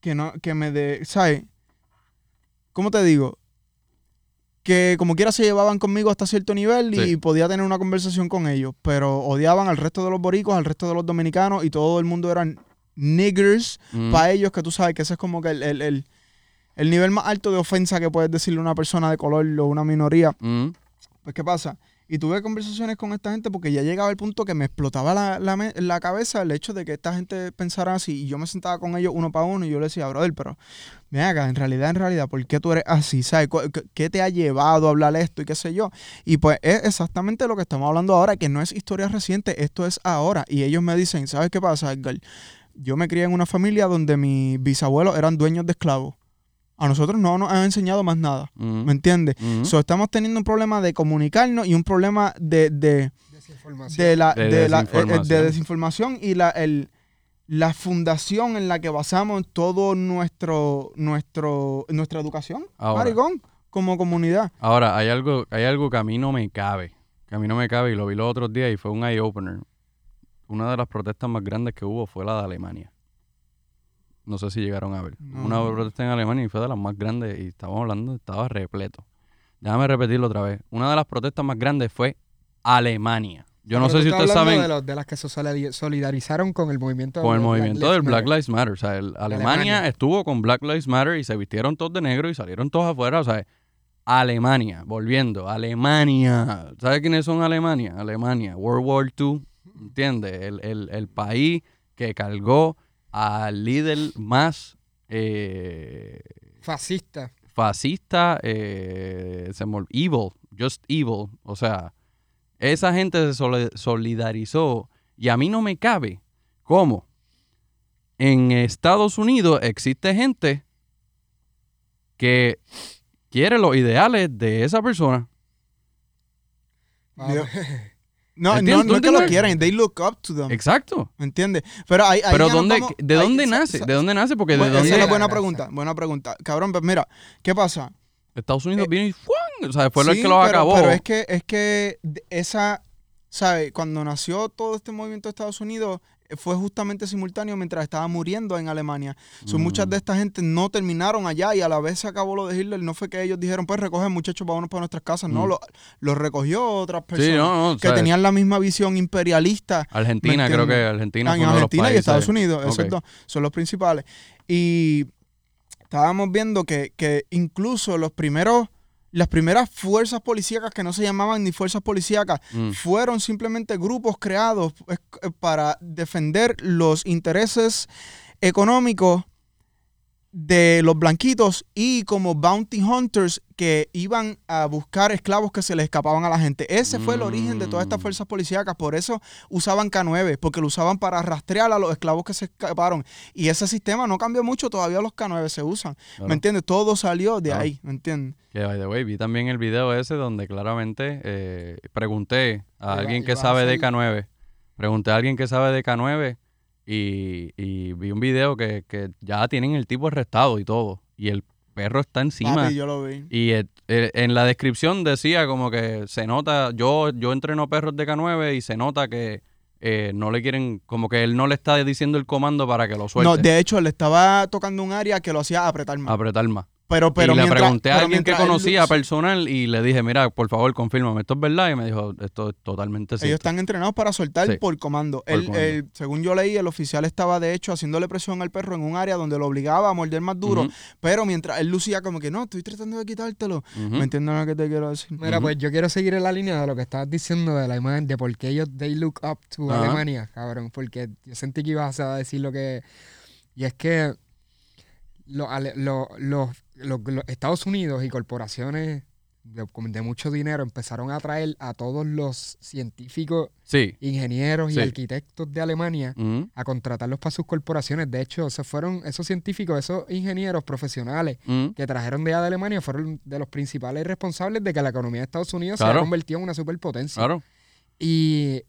S2: que, no, que me de, ¿sabes? ¿Cómo te digo? Que como quiera se llevaban conmigo hasta cierto nivel y
S1: Sí.
S2: podía tener una conversación con ellos, pero odiaban al resto de los boricos, al resto de los dominicanos y todo el mundo eran niggers
S1: Mm.
S2: para ellos, que tú sabes que ese es como que el, el- el- el nivel más alto de ofensa que puedes decirle a una persona de color o una minoría.
S1: Mm.
S2: Pues, ¿qué pasa? Y tuve conversaciones con esta gente porque ya llegaba el punto que me explotaba la, la la cabeza el hecho de que esta gente pensara así. Y yo me sentaba con ellos uno para uno y yo le decía, brother, pero ven acá, en realidad, en realidad, ¿por qué tú eres así? ¿Sabes? ¿Cu- qué- ¿Qué te ha llevado a hablar esto y qué sé yo? Y pues es exactamente lo que estamos hablando ahora, que no es historia reciente, esto es ahora. Y ellos me dicen, ¿sabes qué pasa, Edgar? Yo me crié en una familia donde mis bisabuelos eran dueños de esclavos. A nosotros no nos han enseñado más nada.
S1: Mm.
S2: ¿Me entiendes?
S1: Mm.
S2: So, estamos teniendo un problema de comunicarnos y un problema de, de,
S3: Desinformación.
S2: de la,
S1: De
S2: de la- eh, eh,
S1: desinformación.
S2: de desinformación y la, el, la fundación en la que basamos todo nuestro, nuestro, nuestra educación,
S1: Ahora.
S2: maricón, como comunidad.
S1: Ahora, hay algo, hay algo que a mí no me cabe. Que a mí no me cabe y lo vi los otros días y fue un eye-opener. Una de las protestas más grandes que hubo fue la de Alemania. No sé si llegaron a ver.
S2: No.
S1: Una protesta en Alemania y fue de las más grandes y estábamos hablando, estaba repleto. Déjame repetirlo otra vez. Una de las protestas más grandes fue Alemania. Yo no sé si ustedes saben
S3: De, los- de las que se solidari- solidarizaron con el movimiento
S1: con el movimiento del Black. Lives Matter. O sea, el- Alemania,
S3: Alemania.
S1: estuvo con Black Lives Matter y se vistieron todos de negro y salieron todos afuera. O sea, Alemania, volviendo, Alemania. ¿Sabes quiénes son Alemania? Alemania, World War II, ¿entiendes? El, el- el país que cargó al líder más eh,
S3: Fascista.
S1: fascista, eh, evil, just evil. O sea, esa gente se soli- solidarizó y a mí no me cabe cómo en Estados Unidos existe gente que quiere los ideales de esa persona. <laughs>
S2: No,
S1: ¿Entiendes?
S2: no,
S1: ¿Tú
S2: no es que lo quieren, they look up to them.
S1: Exacto.
S2: ¿Me entiendes? Pero ahí, ahí
S1: Pero ¿dónde, ¿de dónde nace? ¿De dónde nace? Porque de
S2: Bueno,
S1: dónde
S2: esa es buena pregunta, buena pregunta. Cabrón, pues mira, ¿qué pasa?
S1: Estados Unidos
S2: Eh,
S1: vino y ¡fuan! O sea, fue el
S2: Sí,
S1: que los
S2: pero-
S1: acabó.
S2: Pero es que, es que de- esa, ¿sabes? Cuando nació todo este movimiento de Estados Unidos, fue justamente simultáneo mientras estaba muriendo en Alemania. So,
S1: Mm.
S2: Muchas de esta gente no terminaron allá y a la vez se acabó lo de Hitler. No fue que ellos dijeron, pues recogen muchachos, vámonos para nuestras casas. No,
S1: Mm.
S2: lo, lo recogió otras personas
S1: Sí, no, no. o
S2: que tenían la misma visión imperialista
S1: Argentina,
S2: ¿me
S1: creo que? Argentina
S2: en
S1: fue uno de los
S2: Argentina y. Estados Unidos. Dos son los principales. Y estábamos viendo que, que incluso los primeros, las primeras fuerzas policíacas que no se llamaban ni fuerzas policíacas,
S1: Mm.
S2: fueron simplemente grupos creados eh, para defender los intereses económicos de los blanquitos y como bounty hunters que iban a buscar esclavos que se les escapaban a la gente. Ese fue el origen de todas estas
S1: Mm.
S2: fuerzas policíacas. Por eso usaban K9, porque lo usaban para rastrear a los esclavos que se escaparon. Y ese sistema no cambió mucho, todavía los K9 se usan.
S1: Claro.
S2: ¿Me entiendes? Todo salió de
S1: Claro.
S2: ahí, ¿me entiendes?
S1: Que by the way, vi también el video ese donde claramente eh, pregunté a
S3: Iba-
S1: alguien que
S3: a
S1: sabe de
S3: hacer-
S1: K9. Pregunté a alguien que sabe de K9 y, y vi un video que, que ya tienen el tipo arrestado y todo. Y el perro está encima.
S2: Papi, yo lo vi.
S1: Y eh, en la descripción decía como que se nota, yo, yo entreno perros de K9 y se nota que eh, no le quieren, como que él no le está diciendo el comando para que lo suelte.
S2: No, de hecho, le estaba tocando un área que lo hacía apretar más.
S1: apretar más.
S2: Pero, pero
S1: y le
S2: mientras-
S1: pregunté a alguien que conocía personal y le dije, mira, por favor, confírmame, ¿esto es verdad? Y me dijo, esto es totalmente
S2: Ellos
S1: cierto.
S2: están entrenados para soltar
S1: Sí.
S2: por comando.
S1: Por
S2: El-
S1: comando.
S2: el- según yo leí, el oficial estaba de hecho haciéndole presión al perro en un área donde lo obligaba a morder más duro. Pero mientras él lucía como que no, estoy tratando de quitártelo.
S1: ujú.
S2: ¿Me entiendes lo que te quiero decir?
S3: Mira, pues yo quiero seguir en la línea de lo que estabas diciendo de la imagen, de por qué ellos they look up to. Alemania, cabrón. Porque yo sentí que ibas a decir lo que. Y es que los, ale- lo- los, los- los Estados Unidos y corporaciones de, de mucho dinero empezaron a traer a todos los científicos,
S1: Sí.
S3: ingenieros
S1: Sí.
S3: y arquitectos de Alemania
S1: Ujú,
S3: a contratarlos para sus corporaciones. De hecho, se fueron esos científicos, esos ingenieros profesionales
S1: ujú.
S3: que trajeron de allá de Alemania, fueron de los principales responsables de que la economía de Estados Unidos se
S1: Claro.
S3: convertido en una superpotencia.
S1: Claro.
S3: Y,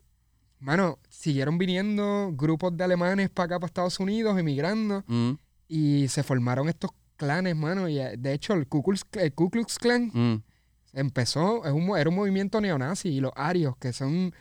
S3: mano, siguieron viniendo grupos de alemanes para acá, para Estados Unidos, emigrando,
S1: Ujú,
S3: y se formaron estos clanes, mano. Y eh, de hecho, el Ku Klux, el Ku Klux Klan
S1: ujú.
S3: empezó, es un, era un movimiento neonazi, y los arios, que son.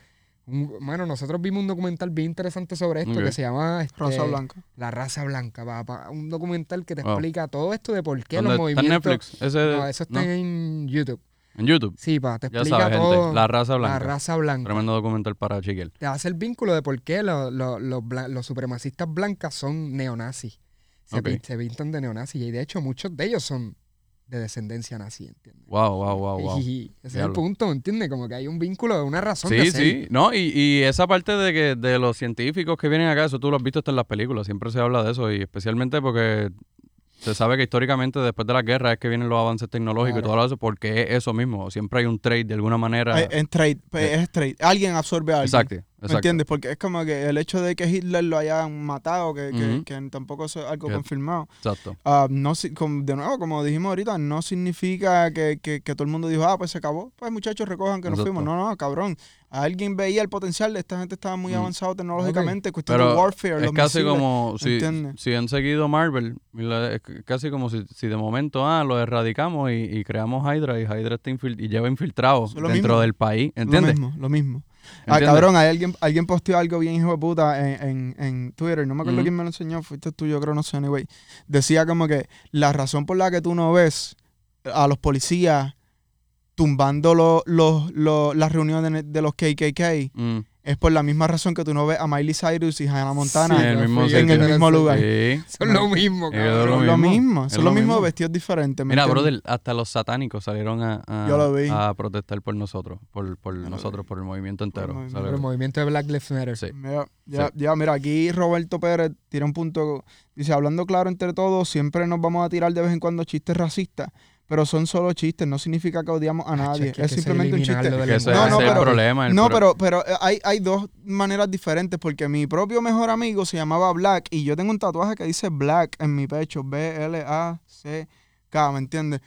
S3: un- mano, nosotros vimos un documental bien interesante sobre esto que se llama este,
S2: Raza blanca.
S3: La raza blanca, papá. Un documental que te
S1: Wow.
S3: explica todo esto de por qué
S1: ¿Dónde
S3: los
S1: está en
S3: movimientos.
S1: Netflix? Ese,
S3: No, eso está
S1: ¿no?
S3: en YouTube.
S1: En YouTube.
S3: Sí, pa, te
S1: Ya
S3: explica
S1: sabes,
S3: todo.
S1: gente. La raza blanca.
S3: La raza blanca.
S1: Tremendo documental para Chiquel.
S3: Te hace el vínculo de por qué lo- lo- los bla- los supremacistas blancas son neonazis. Se,
S1: Ok.
S3: pin- se pintan de neonazis. Y de hecho, muchos de ellos son de descendencia nazi, ¿entiendes?
S1: Wow, wow, wow, wow.
S3: Y ese es el punto, ¿me entiendes? Como que hay un vínculo, una razón
S1: Sí,
S3: de ser.
S1: sí, no, y, y esa parte de que de los científicos que vienen acá, eso tú lo has visto hasta en las películas, siempre se habla de eso, y especialmente porque se sabe que históricamente después de la guerra es que vienen los avances tecnológicos y todo eso, porque es eso mismo, siempre hay un trade de alguna manera.
S2: Eh, Es trade, pues, es trade. Alguien absorbe a alguien.
S1: exacto,
S2: ¿Me
S1: exacto.
S2: entiendes? Porque es como que el hecho de que Hitler lo hayan matado, que, que- que tampoco es algo confirmado,
S1: Exacto.
S2: ah, no, de nuevo, como dijimos ahorita, no significa que, que- que todo el mundo dijo, ah, pues se acabó. Pues muchachos, recojan que nos fuimos. No, no, cabrón. Alguien veía el potencial de esta gente, estaba muy
S1: Mm.
S2: avanzado tecnológicamente, cuestión
S1: Pero
S2: de warfare,
S1: Es
S2: los
S1: casi
S2: misiles.
S1: como si, si han seguido Marvel, es casi como si, si de momento ah, lo erradicamos y, y creamos Hydra y Hydra está infil- y lleva infiltrado
S2: Es lo
S1: dentro
S2: mismo.
S1: del país,
S2: Lo mismo, lo mismo. Ah, cabrón, hay alguien, alguien posteó algo bien hijo de puta en, en, en Twitter. No me acuerdo quién me lo enseñó, fuiste tú, yo creo, no sé, anyway. Decía como que la razón por la que tú no ves a los policías tumbando lo- los- lo- las reuniones de los KKK
S1: Mm.
S2: Es por la misma razón que tú no ves a Miley Cyrus y Hannah Montana
S1: Sí, en el mismo
S2: en
S1: sitio.
S2: el mismo lugar.
S1: Sí.
S3: Son lo mismo, cabrón.
S2: Son lo
S1: mismo,
S2: son
S1: lo
S2: los mismos
S1: mismo.
S2: vestidos diferentes. ¿me
S1: Mira, brother, hasta los satánicos salieron a, a-
S2: Yo lo vi.
S1: a protestar por nosotros, por, por nosotros, por el movimiento entero.
S2: el movimiento.
S1: ¿sabes?
S3: Pero el movimiento de Black Lives Matter.
S1: Sí.
S2: Mira, ya, ya, mira, aquí Roberto Pérez tira un punto. Dice, hablando claro entre todos, siempre nos vamos a tirar de vez en cuando chistes racistas, pero son solo chistes, no significa que odiamos a nadie.
S3: es que
S2: simplemente un chiste.
S3: del
S1: Que ese,
S2: No,
S1: ese
S2: no,
S1: es el
S2: pero-
S1: problema. el
S2: No,
S1: pro-
S2: pero, pero eh, hay, hay dos maneras diferentes, porque mi propio mejor amigo se llamaba Black y yo tengo un tatuaje que dice Black en mi pecho, B-L-A-C-K, ¿me entiendes?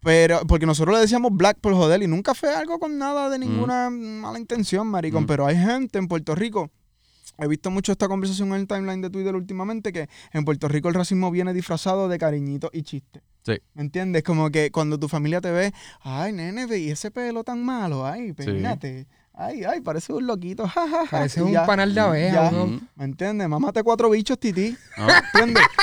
S2: Pero, porque nosotros le decíamos Black por joder y nunca fue algo con nada de ninguna mala intención, maricón.
S1: Mm.
S2: Pero hay gente en Puerto Rico, he visto mucho esta conversación en el timeline de Twitter últimamente, que en Puerto Rico el racismo viene disfrazado de cariñitos y chistes.
S1: Sí.
S2: ¿Me entiendes? Como que cuando tu familia te ve, ay, nene, ve y ese pelo tan malo, ay, peínate. Ay, ay, parece un loquito, jajaja.
S3: Parece
S2: y
S3: un
S2: ya.
S3: panal de
S2: Ya.
S3: abeja.
S1: Mm.
S2: ¿Me entiendes? Mámate cuatro bichos, tití.
S1: No.
S2: ¿Entiendes? <laughs>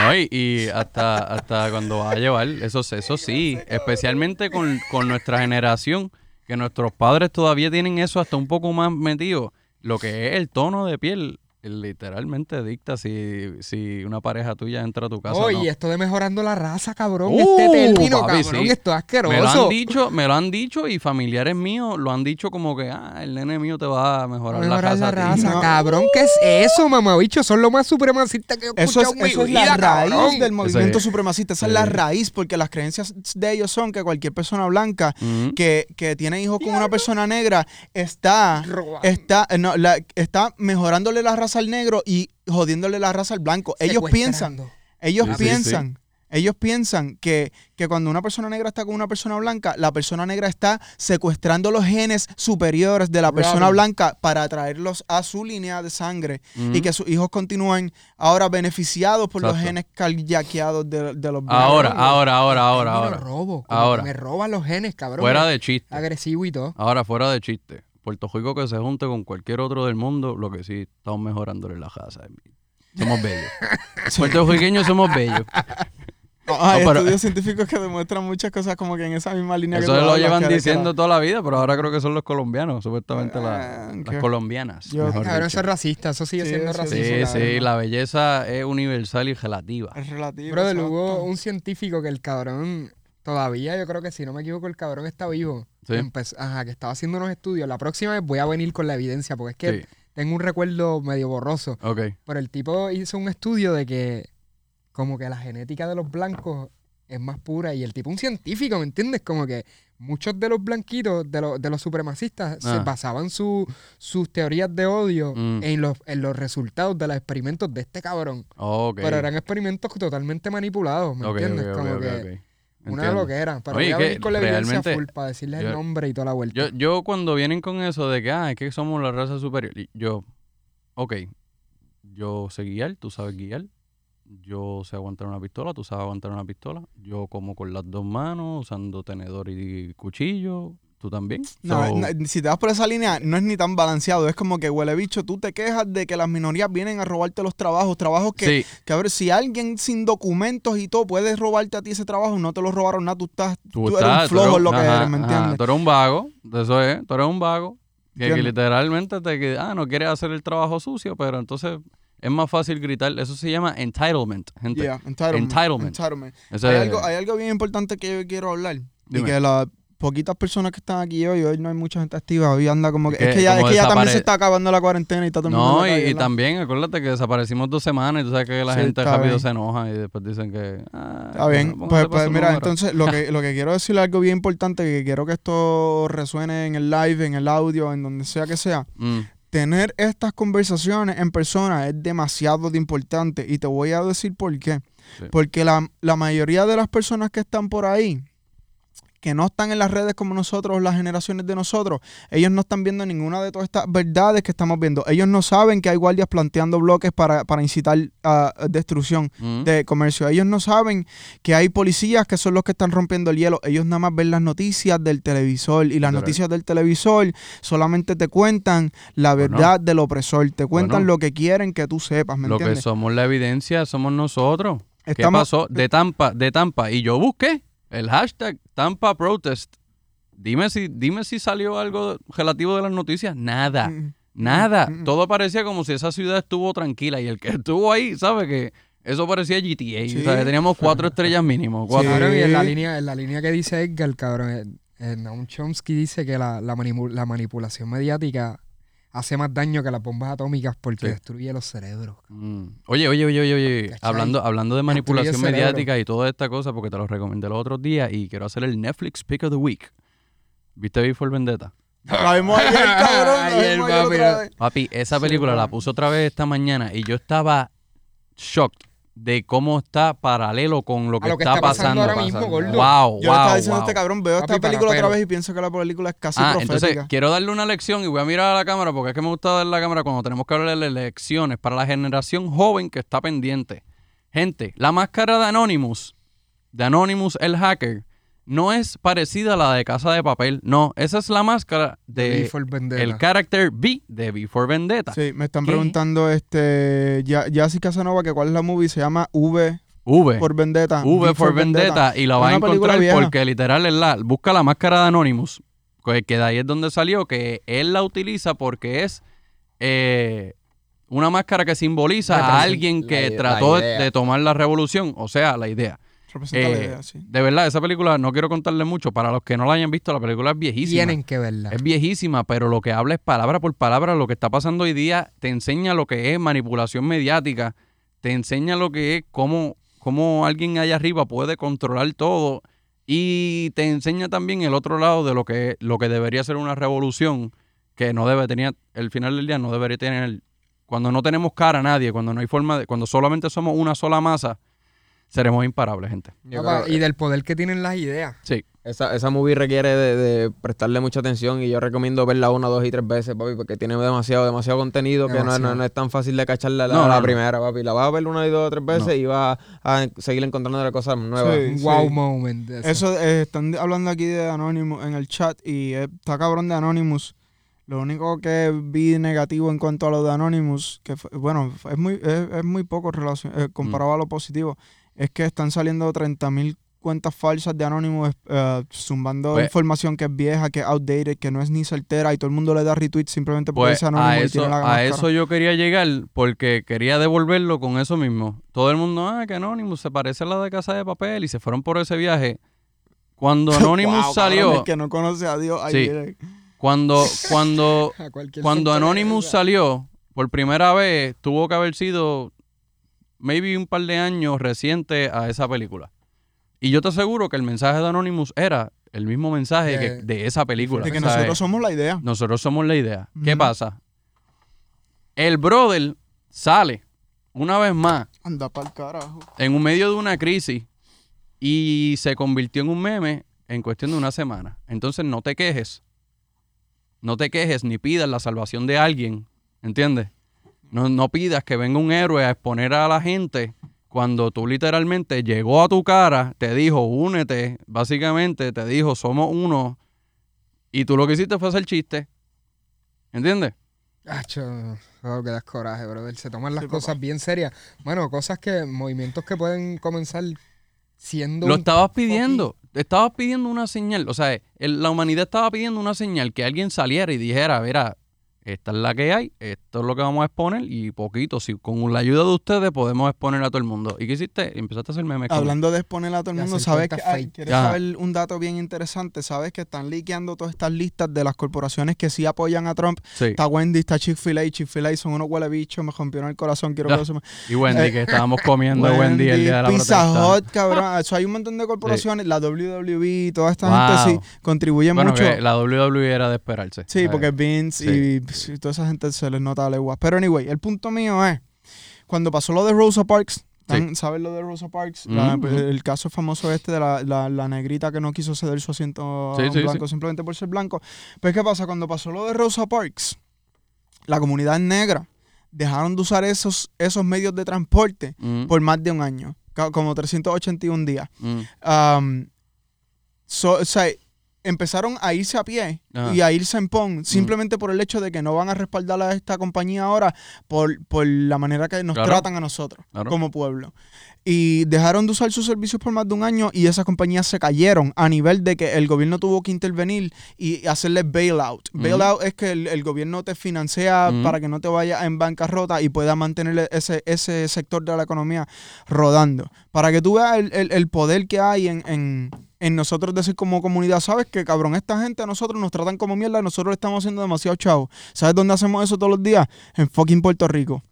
S1: No, y, y hasta, hasta cuando va a llevar, eso, eso sí, especialmente con, con nuestra generación, que nuestros padres todavía tienen eso hasta un poco más metido, lo que es el tono de piel, literalmente dicta si, si una pareja tuya entra a tu casa.
S3: Oye,
S1: no.
S3: esto de mejorando la raza, cabrón.
S1: Uh,
S3: este término,
S1: papi,
S3: cabrón,
S1: sí.
S3: esto es asqueroso.
S1: Me lo han dicho, me lo han dicho y familiares míos lo han dicho como que, ah, el nene mío te va a mejorar,
S3: Mejorar
S1: la
S3: la
S1: raza. a ti".
S3: raza,
S2: No.
S3: cabrón. ¿Qué es eso, mamabicho? Son lo más supremacistas que he
S2: Eso
S3: escuchado
S2: es,
S3: en mi
S2: eso es
S3: vida,
S2: la raíz
S3: cabrón.
S2: del movimiento
S1: es-
S2: supremacista. Esa
S1: sí.
S2: es la raíz, porque las creencias de ellos son que cualquier persona blanca que, que tiene hijos con una persona negra está, está, eh, no, la- está mejorándole la raza al negro y jodiéndole la raza al blanco. Ellos piensan, ellos
S1: Sí, sí,
S2: piensan, ellos piensan que, que cuando una persona negra está con una persona blanca, la persona negra está secuestrando los genes superiores de la persona blanca para traerlos a su línea de sangre y que sus hijos continúen ahora beneficiados por los genes carjaqueados de, de los blancos.
S1: Ahora, ahora, ahora, ahora, ahora.
S3: robo. como
S1: Ahora.
S3: Me roban los genes, cabrón.
S1: Fuera de chiste.
S3: Agresivo y todo.
S1: Ahora, fuera de chiste. Puerto Rico que se junte con cualquier otro del mundo, lo que sí, estamos mejorándole la raza. Somos bellos. <laughs> Puertorriqueños somos bellos.
S2: Ah, hay
S1: No, pero-
S2: estudios científicos que demuestran muchas cosas como que en esa misma línea que
S1: Eso
S2: tú
S1: lo llevan
S2: que- que
S1: diciendo toda la vida, pero ahora creo que son los colombianos, supuestamente la-
S2: Ah,
S1: las
S2: que-
S1: colombianas.
S2: yo-
S1: dicho.
S3: eso es racista. Eso sigue
S2: Sí,
S3: siendo
S2: sí,
S3: racismo.
S1: Sí, sí, la belleza es universal y relativa.
S2: Es relativo.
S3: Brother,
S2: exacto.
S3: hubo un científico que el cabrón, todavía yo creo que si no me equivoco, el cabrón está vivo.
S1: Sí.
S3: Ajá, que estaba haciendo unos estudios. La próxima vez voy a venir con la evidencia, porque es que
S1: Sí,
S3: tengo un recuerdo medio borroso.
S1: ok.
S3: Pero el tipo hizo un estudio de que como que la genética de los blancos es más pura. Y el tipo un científico, ¿me entiendes? Como que muchos de los blanquitos, de, los de los supremacistas, se
S1: Ah.
S3: basaban su- sus teorías de odio
S1: Mm.
S3: en, los, en los resultados de los experimentos de este cabrón.
S1: Ok.
S3: Pero eran experimentos totalmente manipulados, ¿me
S1: Ok, ok,
S3: entiendes? Como que. Una loquera. Pero
S1: Oye,
S3: voy a venir con la evidencia full para decirles
S1: yo-
S3: el nombre y toda la vuelta.
S1: Yo, yo cuando vienen con eso de que, ah, es que somos la raza superior, yo, ok, yo sé guiar, tú sabes guiar, yo sé aguantar una pistola, tú sabes aguantar una pistola, yo como con las dos manos, usando tenedor y cuchillo, tú también.
S2: No,
S1: So,
S2: no, si te vas por esa línea, no es ni tan balanceado. Es como que, huele bicho, tú te quejas de que las minorías vienen a robarte los trabajos. Trabajos que,
S1: sí,
S2: que a ver, si alguien sin documentos y todo puede robarte a ti ese trabajo, no te lo robaron nada, tú estás, tú, eres
S1: estás-
S2: un flojo en lo que
S1: ajá,
S2: eres, ¿me
S1: ajá,
S2: entiendes?
S1: Tú eres un vago, eso es, tú eres un vago. Que, literalmente te que, ah, no quieres hacer el trabajo sucio, pero entonces es más fácil gritar. Eso se llama entitlement, gente.
S2: Yeah, entitlement.
S1: Entitlement.
S2: Hay, algo, hay algo bien importante que yo quiero hablar. Y que las poquitas personas que están aquí hoy, hoy no hay mucha gente activa, hoy anda como que...
S1: Es
S2: Es
S1: que
S2: ya, es
S1: como
S2: que ya también se está acabando la cuarentena y está todo el mundo
S1: No, y, y también, acuérdate que desaparecimos dos semanas y tú sabes que la
S2: Sí,
S1: gente rápido
S2: bien.
S1: se enoja y después dicen que... Ah,
S2: Está bien. Pues, pues mira,
S1: número.
S2: entonces lo que, <laughs> lo que quiero decir algo bien importante, que quiero que esto resuene en el live, en el audio, en donde sea que sea.
S1: Mm,
S2: Tener estas conversaciones en persona es demasiado de importante y te voy a decir por qué.
S1: Sí.
S2: Porque la, la mayoría de las personas que están por ahí, que no están en las redes como nosotros, las generaciones de nosotros, ellos no están viendo ninguna de todas estas verdades que estamos viendo. Ellos no saben que hay guardias planteando bloques para, para incitar a destrucción
S1: mm.
S2: de comercio. Ellos no saben que hay policías que son los que están rompiendo el hielo. Ellos nada más ven las noticias del televisor y las noticias del televisor solamente te cuentan la
S1: Bueno.
S2: verdad del opresor. Te cuentan
S1: Bueno.
S2: lo que quieren que tú sepas, ¿me
S1: Lo que somos la evidencia somos nosotros. ¿Qué pasó? De Tampa, de Tampa. Y yo busqué el hashtag Tampa Protest. Dime si, dime si salió algo relativo de las noticias. Nada.
S2: Mm,
S1: Nada.
S2: mm, mm.
S1: Todo parecía como si esa ciudad estuvo tranquila. Y el que estuvo ahí, ¿sabe? Que eso parecía GTA.
S2: Sí.
S1: O sea, que teníamos cuatro estrellas mínimo. Cuatro.
S3: Cabrón, y en la
S2: Sí.
S3: línea, en la línea que dice Edgar, cabrón, Noam Chomsky dice que la, la, manipu- la manipulación mediática hace más daño que las bombas atómicas porque
S1: Sí.
S3: destruye los cerebros.
S1: Mm. Oye, oye, oye, oye, oye. Hablando, hablando de manipulación mediática y toda esta cosa, porque te lo recomendé los otros días y quiero hacer el Netflix Pick of the Week. ¿Viste Before Vendetta?
S2: La vimos ayer, <laughs> cabrón.
S3: Papi,
S2: otra
S3: no.
S2: vez.
S1: Papi, esa
S3: Sí,
S1: película la puse otra vez esta mañana y yo estaba shocked de cómo está paralelo con lo que,
S3: A lo que
S1: está,
S3: está pasando
S1: pasando.
S3: ahora mismo, gordo.
S1: Wow,
S2: Yo le estaba
S1: wow,
S2: diciendo a
S1: wow.
S2: este cabrón, veo
S3: Papi,
S2: esta
S3: para
S2: película otra vez y pienso que la película es casi
S1: Ah,
S2: profética.
S1: entonces quiero darle una lección y voy a mirar a la cámara porque es que me gusta dar la cámara cuando tenemos que hablar de lecciones para la generación joven que está pendiente. Gente, la máscara de Anonymous, de Anonymous el hacker, no es parecida a la de Casa de Papel. No, esa es la máscara de
S3: Before Vendetta.
S1: el character B de Before Vendetta.
S2: Sí, me están
S1: ¿Qué?
S2: preguntando este Ya- Yassi Casanova que cuál es la movie, se llama V
S1: V.
S2: por Vendetta.
S1: V for Vendetta y la vas a encontrar
S2: vieja.
S1: porque literal es la busca la máscara de Anonymous que de ahí es donde salió que él la utiliza porque es eh, una máscara que simboliza a alguien que trató
S4: la
S1: de,
S4: idea.
S1: de tomar la revolución o sea la idea
S2: Representa la
S1: Eh,
S2: idea, sí.
S1: de verdad esa película no quiero contarle mucho para los que no la hayan visto la película es viejísima
S3: Tienen que verla.
S1: es viejísima, pero lo que habla es palabra por palabra. Lo que está pasando hoy día te enseña lo que es manipulación mediática, te enseña lo que es cómo, cómo alguien allá arriba puede controlar todo y te enseña también el otro lado de lo que, lo que debería ser una revolución que no debe tener, el final del día no debería tener, cuando no tenemos cara a nadie, cuando no hay forma de, cuando solamente somos una sola masa, seremos imparables, gente.
S3: Papá, y del poder que tienen las ideas.
S1: Sí.
S4: Esa, esa movie requiere de, de prestarle mucha atención y yo recomiendo verla una, dos y tres veces, papi, porque tiene demasiado, demasiado contenido que no, es- no- no es tan fácil de cacharla la,
S1: No,
S4: la
S1: no.
S4: primera, papi. La vas a ver una y dos o tres veces
S1: No.
S4: y vas a seguir encontrando las cosas nuevas.
S2: Sí.
S3: Un wow moment. de eso.
S2: Eso, eh, están hablando aquí de Anonymous en el chat y eh, está cabrón de Anonymous. Lo único que vi negativo en cuanto a lo de Anonymous, que fue- bueno, es muy, es, es muy poco relacion- eh, comparado a lo positivo, es que están saliendo 30.000 cuentas falsas de Anonymous eh, zumbando
S1: Pues-
S2: información que es vieja, que es outdated, que no es ni certera y todo el mundo le da retweet simplemente porque
S1: Pues
S2: dice Anonymous
S1: a
S2: y
S1: eso,
S2: tiene la
S1: a eso yo quería llegar porque quería devolverlo con eso mismo. Todo el mundo, ah, que Anonymous se parece a la de Casa de Papel y se fueron por ese viaje. Cuando <laughs> Anonymous
S2: Wow,
S1: salió,
S2: cabrón, el que no conoce a Dios,
S1: Sí. cuando, cuando, <laughs> cuando Anonymous salió, por primera vez, tuvo que haber sido maybe un par de años reciente a esa película. Y yo te aseguro que el mensaje de Anonymous era el mismo mensaje
S3: De-
S1: que, de esa película.
S2: De que
S1: ¿sabes?
S2: nosotros somos la idea.
S1: Nosotros somos la idea. ¿Qué pasa? El brother sale una vez más
S2: Anda pa'l carajo.
S1: en un medio de una crisis y se convirtió en un meme en cuestión de una semana. Entonces no te quejes. No te quejes ni pidas la salvación de alguien. ¿Entiendes? No, no pidas que venga un héroe a exponer a la gente cuando tú literalmente llegó a tu cara, te dijo, únete, básicamente te dijo, somos uno, y tú lo que hiciste fue hacer chiste. ¿Entiendes?
S3: Acho, oh, que das coraje, brother. Se toman las
S2: Sí,
S3: cosas
S2: papá.
S3: bien serias. Bueno, cosas que, movimientos que pueden comenzar siendo.
S1: Lo estabas pidiendo. Estabas pidiendo una señal. O sea, el- la humanidad estaba pidiendo una señal que alguien saliera y dijera, mira, esta es la que hay, esto es lo que vamos a exponer y poquito, si con la ayuda de ustedes podemos exponer a todo el mundo. ¿Y qué hiciste? Empezaste a hacer memes.
S2: Hablando de exponer a todo el mundo, ¿sabes que
S3: cuentas
S2: ay,
S3: fake.
S2: ¿Quieres
S1: Ajá.
S2: saber un dato bien interesante? ¿Sabes que están liqueando todas estas listas de las corporaciones que sí apoyan a Trump?
S1: Sí.
S2: Está Wendy, está Chick-fil-A. Chick-fil-A son unos huele bichos, me rompieron el corazón, quiero
S1: Ya.
S2: que lo sepan.
S1: Y Wendy,
S2: Eh,
S1: que estábamos comiendo <laughs> Wendy, el día de la
S2: Pizza
S1: protesta.
S2: Hut, cabrón. Eso hay un montón de corporaciones, la WWE, toda esta
S1: Wow.
S2: gente sí contribuyen
S1: Bueno,
S2: mucho.
S1: que la WWE era de esperarse.
S2: Sí, porque Vince y sí, toda esa gente se les nota leguas. Pero anyway, el punto mío es, cuando pasó lo de Rosa Parks, ¿tan- ¿sabes lo de Rosa Parks? La-
S1: Ujú, ujú.
S2: El caso famoso este de la, la- la negrita que no quiso ceder su asiento
S1: Sí,
S2: a un
S1: sí,
S2: blanco simplemente por ser blanco. Pues ¿qué pasa? Cuando pasó lo de Rosa Parks, la comunidad negra dejaron de usar esos, esos medios de transporte
S1: mm,
S2: por más de un año, como 381 días.
S1: mm,
S2: Um, so- o sea, empezaron a irse a pie
S1: Ajá.
S2: y a irse en PON simplemente por el hecho de que no van a respaldar a esta compañía ahora por, por la manera que nos
S1: Claro.
S2: tratan a nosotros
S1: Claro.
S2: como pueblo. Y dejaron de usar sus servicios por más de un año y esas compañías se cayeron a nivel de que el gobierno tuvo que intervenir y hacerle bailout.
S1: Ujú.
S2: Bailout es que el, el gobierno te financia para que no te vayas en bancarrota y pueda mantener ese, ese sector de la economía rodando. Para que tú veas el, el- el poder que hay en, en- en nosotros decir como comunidad, ¿sabes qué, cabrón? Esta gente a nosotros nos tratan como mierda, nosotros le estamos haciendo demasiado chavo. ¿Sabes dónde hacemos eso todos los días? En fucking Puerto Rico.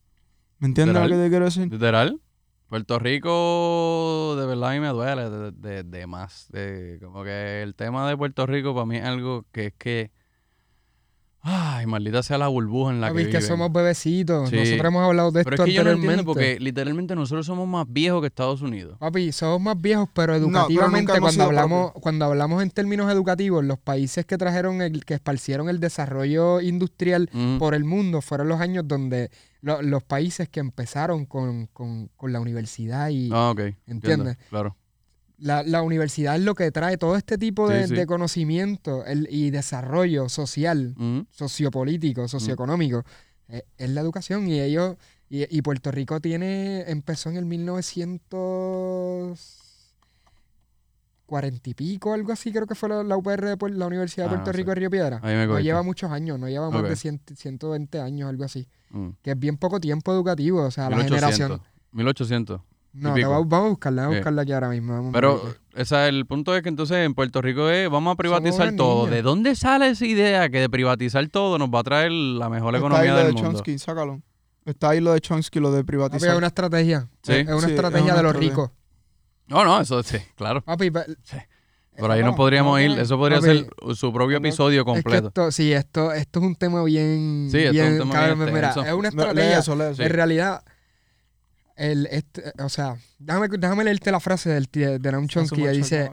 S2: ¿Me entiendes lo
S1: Literal.
S2: que te quiero decir?
S1: Literal. Puerto Rico, de verdad, a mí me duele de, de- de más. De, como que el tema de Puerto Rico para mí es algo que es que. Ay, maldita sea la burbuja en la
S3: Papi,
S1: que
S3: es que somos bebecitos.
S1: Sí.
S3: Nosotros hemos hablado de
S1: Pero
S3: esto
S1: es que yo no
S3: anteriormente.
S1: entiendo porque literalmente nosotros somos más viejos que Estados Unidos.
S3: Papi, somos más viejos, pero educativamente, cuando hablamos, cuando hablamos en términos educativos, los países que trajeron el, que esparcieron el desarrollo industrial por el mundo fueron los años donde lo- los países que empezaron con, con- con la universidad y
S1: Ah, ok. entiendo,
S3: ¿Entiendes?
S1: Claro.
S3: La, la universidad es lo que trae todo este tipo de,
S1: Sí, sí.
S3: de conocimiento el- y desarrollo social, sociopolítico, socioeconómico, eh, es la educación y ellos y, y Puerto Rico tiene empezó en el 1940 y pico algo así creo que fue la, la UPR de Puer- la Universidad de
S1: Ah,
S3: Puerto
S1: no
S3: Rico de Río Piedra
S1: Ahí me
S3: no lleva muchos años no lleva más de 100 120 años algo así
S1: Mm.
S3: que es bien poco tiempo educativo o sea la
S1: 1800.
S3: generación
S1: 1800.
S3: No te va- vamos a buscarla vamos a
S1: Sí.
S3: buscarla aquí ahora mismo vamos a
S1: Pero
S3: ver.
S1: esa, el punto es que entonces en Puerto Rico es, vamos a privatizar todo. ¿De dónde sale esa idea que de privatizar todo nos va a traer la mejor
S2: Está ahí
S1: economía
S2: lo
S1: del
S2: de
S1: mundo?
S2: Chomsky, sácalo. Está ahí lo de Chomsky, lo de
S3: Papi,
S2: privatizar.
S3: es una estrategia
S1: Sí.
S3: es una
S2: Sí, es
S3: estrategia
S2: una
S3: de los
S2: estrategia.
S3: ricos
S1: No, no, eso sí, claro.
S3: Papi, pa-
S1: Por ahí
S3: Eh,
S1: nos
S3: no,
S1: podríamos
S3: no,
S1: ir. Eso podría
S3: papi,
S1: ser su propio episodio
S3: Es que
S1: completo.
S3: esto, sí, esto, esto es un tema bien.
S1: Sí, esto es un
S3: bien,
S1: tema
S3: cabrón,
S1: bien
S3: mira, es una
S2: Lee
S3: estrategia.
S2: eso, lee eso.
S3: En realidad, el, este, o sea, déjame, déjame leerte la frase del, t- de Noam Chomsky que dice.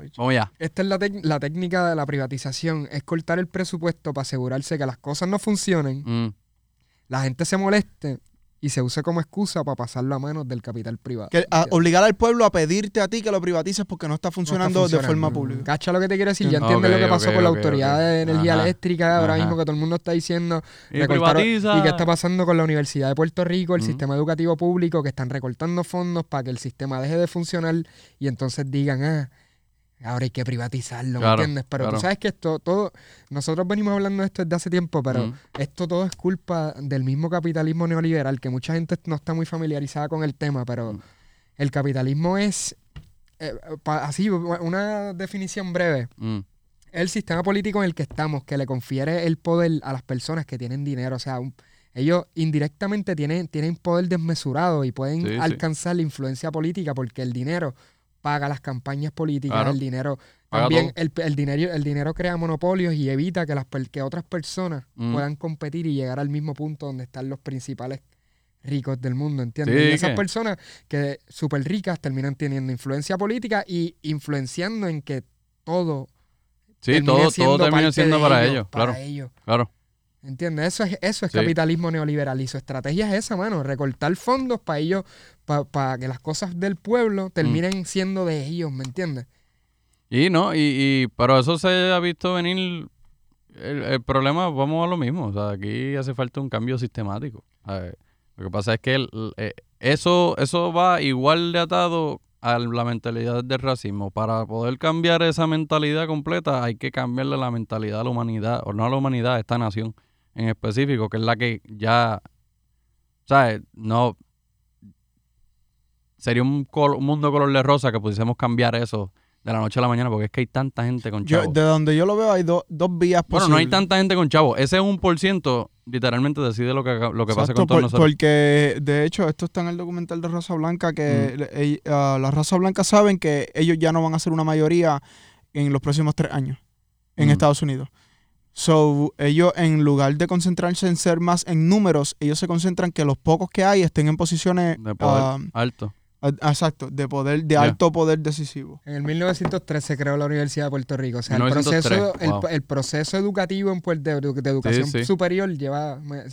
S3: Esta es la, la técnica de la privatización: es cortar el presupuesto para asegurarse que las cosas no funcionen,
S1: Mm.
S3: la gente se moleste y se use como excusa para pasarlo a manos del capital privado.
S2: Que, a-
S3: ¿Entiendes?
S2: obligar al pueblo a pedirte a ti que lo privatices porque no está
S3: No está
S2: funcionando de forma pública.
S3: ¿Cacha lo que te quiero decir? Ya entiendes lo que pasó con la Autoridad de Energía
S1: Ajá.
S3: Eléctrica, ahora
S1: Ajá.
S3: mismo que todo el mundo está diciendo
S1: Y.
S3: ¿Y qué está pasando con la Universidad de Puerto Rico, el sistema educativo público, que están recortando fondos para que el sistema deje de funcionar y entonces digan, ah, ahora hay que privatizarlo, ¿me entiendes? Pero
S1: claro.
S3: tú sabes que esto, todo, nosotros venimos hablando de esto desde hace tiempo, pero
S1: Mm.
S3: esto todo es culpa del mismo capitalismo neoliberal, que mucha gente no está muy familiarizada con el tema, pero
S1: Mm.
S3: el capitalismo es, eh, pa- así, una definición breve,
S1: Mm.
S3: el sistema político en el que estamos, que le confiere el poder a las personas que tienen dinero. O sea, un- ellos indirectamente tienen, tienen poder desmesurado y pueden
S1: Sí, sí.
S3: alcanzar la influencia política porque el dinero paga las campañas políticas,
S1: Claro.
S3: el dinero.
S1: Paga
S3: También el, el dinero, el dinero crea monopolios y evita que, las, que otras personas
S1: Mm.
S3: puedan competir y llegar al mismo punto donde están los principales ricos del mundo, ¿entiendes?
S1: Sí,
S3: y esas personas que súper ricas terminan teniendo influencia política y influenciando en que todo
S1: Sí, todo, todo termina siendo para ellos,
S3: para
S1: claro,
S3: ellos.
S1: claro.
S3: ¿Entiendes? Eso es, eso es
S1: Sí.
S3: capitalismo neoliberal y su estrategia es esa, mano, recortar fondos para ellos, para que las cosas del pueblo terminen siendo de ellos, ¿me entiendes?
S1: Y no, y, y pero eso se ha visto venir. El, el problema, vamos a lo mismo. O sea, aquí hace falta un cambio sistemático. Ver, lo que pasa es que el- eh, eso, eso va igual de atado a la mentalidad del racismo. Para poder cambiar esa mentalidad completa, hay que cambiarle la mentalidad a la humanidad, o no a la humanidad, a esta nación en específico, que es la que ya, ¿sabes? No. Sería un, col- un mundo color de rosa que pudiésemos cambiar eso de la noche a la mañana, porque es que hay tanta gente con
S2: Yo,
S1: chavos.
S2: de donde yo lo veo hay do- dos vías
S1: Bueno,
S2: posibles.
S1: no hay tanta gente con chavos. Ese un por ciento literalmente decide lo que, lo que pasa con todos
S2: por-
S1: nosotros.
S2: Porque de hecho esto está en el documental de Raza Blanca que
S1: Mm.
S2: le- ell- ah, la raza blanca saben que ellos ya no van a ser una mayoría en los próximos tres años en
S1: Mm.
S2: Estados Unidos. So, ellos en lugar de concentrarse en ser más en números, ellos se concentran que los pocos que hay estén en posiciones
S1: De poder
S2: ah,
S1: alto.
S2: Ah, exacto, de poder, de alto poder decisivo.
S3: En el 1903 se creó la Universidad de Puerto Rico. O sea, el
S1: 1903,
S3: proceso, el,
S1: wow.
S3: el proceso educativo en Puerto, de, de educación
S1: sí.
S3: superior lleva me-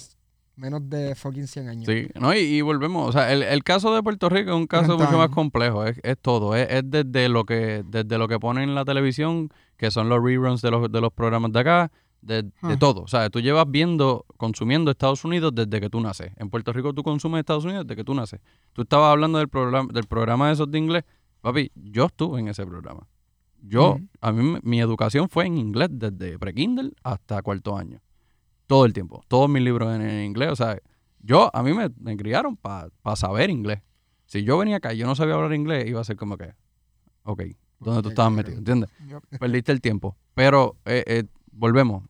S3: menos de fucking 100 años.
S1: Sí, no, y, y volvemos. O sea, el, el caso de Puerto Rico es un caso
S2: 30
S1: mucho más complejo. Es, es todo. Es, es desde lo que desde lo que ponen en la televisión, que son los reruns de los, de los programas de acá, de, de
S2: Ah.
S1: todo. O sea, tú llevas viendo, consumiendo Estados Unidos desde que tú naces. En Puerto Rico tú consumes Estados Unidos desde que tú naces. Tú estabas hablando del programa, del programa de esos de inglés. Papi, yo estuve en ese programa. Yo, a mí, mi educación fue en inglés desde pre-Kindle hasta cuarto año. Todo el tiempo. Todos mis libros en, en inglés. O sea, yo, a mí me, me criaron para saber inglés. Si yo venía acá y yo no sabía hablar inglés, iba a ser como que, ok, ¿dónde tú
S3: Ok,
S1: estabas
S3: cabrón.
S1: metido? ¿Entiendes?
S2: Yep.
S1: Perdiste el tiempo. Pero, eh, eh, volvemos.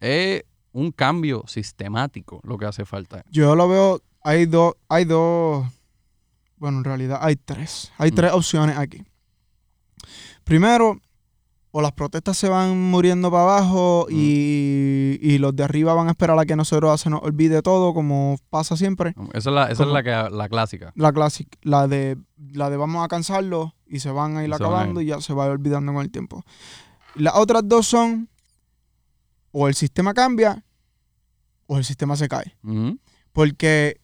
S1: Es un cambio sistemático lo que hace falta.
S2: Yo lo veo, hay dos, hay dos, bueno, en realidad hay tres. Hay
S1: Mm.
S2: tres opciones aquí. Primero, o las protestas se van muriendo para abajo
S1: Mm.
S2: y, y los de arriba van a esperar a que nosotros se nos olvide todo, como pasa siempre.
S1: Esa es la, esa es la, que, la clásica.
S2: La clásica, la de, la de vamos a cansarlo y se van a ir
S1: se a
S2: acabando
S1: ir.
S2: y ya se va olvidando con el tiempo. Las otras dos son, o el sistema cambia o el sistema se cae. Porque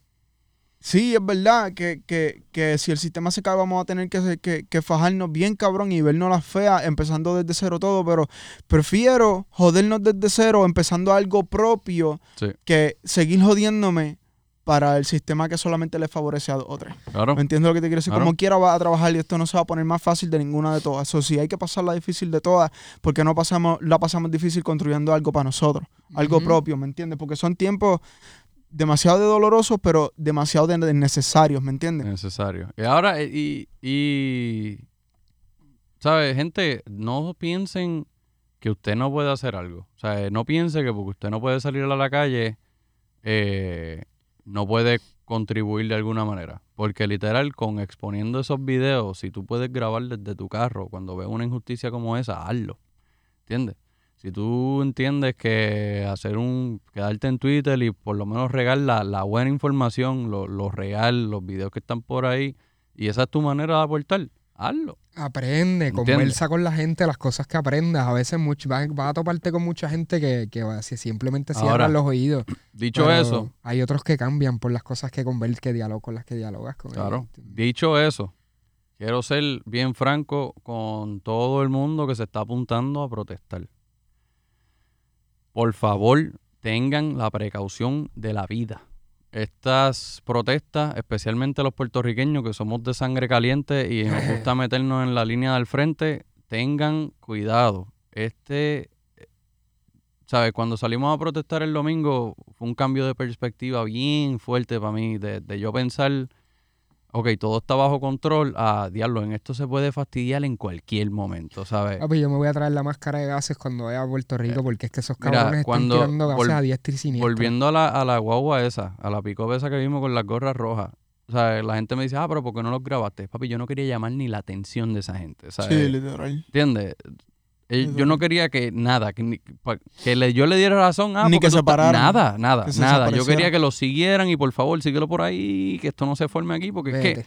S2: sí, es verdad que, que- que si el sistema se cae vamos a tener que, que, que fajarnos bien cabrón y vernos las feas empezando desde cero todo, pero prefiero jodernos desde cero empezando algo propio
S1: Sí.
S2: que seguir jodiéndome para el sistema que solamente le favorece a dos o tres.
S1: Claro.
S2: ¿Me entiendes lo que te quiero decir?
S1: Claro.
S2: Como quiera va a trabajar y esto no se va a poner más fácil de ninguna de todas. O si hay que pasar la difícil de todas, porque no pasamos, la pasamos difícil construyendo algo para nosotros, algo propio, ¿me entiendes? Porque son tiempos demasiado de dolorosos, pero demasiado de necesarios, ¿me entiendes?
S1: Necesario. Y ahora, eh, y, y ¿sabes? Gente, no piensen que usted no puede hacer algo. O sea, no piense que porque usted no puede salir a la calle, eh, no puede contribuir de alguna manera. Porque literal, con exponiendo esos videos, si tú puedes grabar desde tu carro, cuando ves una injusticia como esa, hazlo. ¿Entiendes? Si tú entiendes que hacer un, quedarte en Twitter y por lo menos regar la, la buena información, lo, lo real, los videos que están por ahí, y esa es tu manera de aportar, hazlo.
S3: Aprende,
S1: ¿Entiendes?
S3: conversa con la gente, las cosas que aprendas. A veces much- vas, vas a toparte con mucha gente que, que si simplemente cierran
S1: Ahora,
S3: los oídos.
S1: Dicho eso,
S3: Hay otros que cambian por las cosas que conver que dialogas con las que dialogas con
S1: Claro.
S3: ellos,
S1: dicho eso, quiero ser bien franco con todo el mundo que se está apuntando a protestar. Por favor, tengan la precaución de la vida. Estas protestas, especialmente los puertorriqueños que somos de sangre caliente y nos <laughs> gusta meternos en la línea del frente, tengan cuidado. Este, ¿sabes? Cuando salimos a protestar el domingo fue un cambio de perspectiva bien fuerte para mí, de, de yo pensar, ok, todo está bajo control, a diablo, en esto se puede fastidiar en cualquier momento, ¿sabes?
S3: Ah, pues yo me voy a traer la máscara de gases cuando vaya a Puerto Rico porque es que esos
S1: Mira,
S3: cabrones
S1: cuando
S3: están tirando gases
S1: vol-
S3: a diestra y siniestra.
S1: Volviendo a la, a la guagua esa, a la pico esa que vimos con las gorras rojas, o sea, la gente me dice, ah, pero ¿por qué no los grabaste? Papi, yo no quería llamar ni la atención de esa gente, ¿sabes?
S2: Sí, literal.
S1: ¿Entiendes? Eh, Yo no quería que nada, que, le- yo le diera razón. Ah,
S2: Ni que se pararan,
S1: Nada, nada,
S2: que se
S1: nada. Yo quería que lo siguieran y por favor, síguelo por ahí, que esto no se forme aquí, porque es que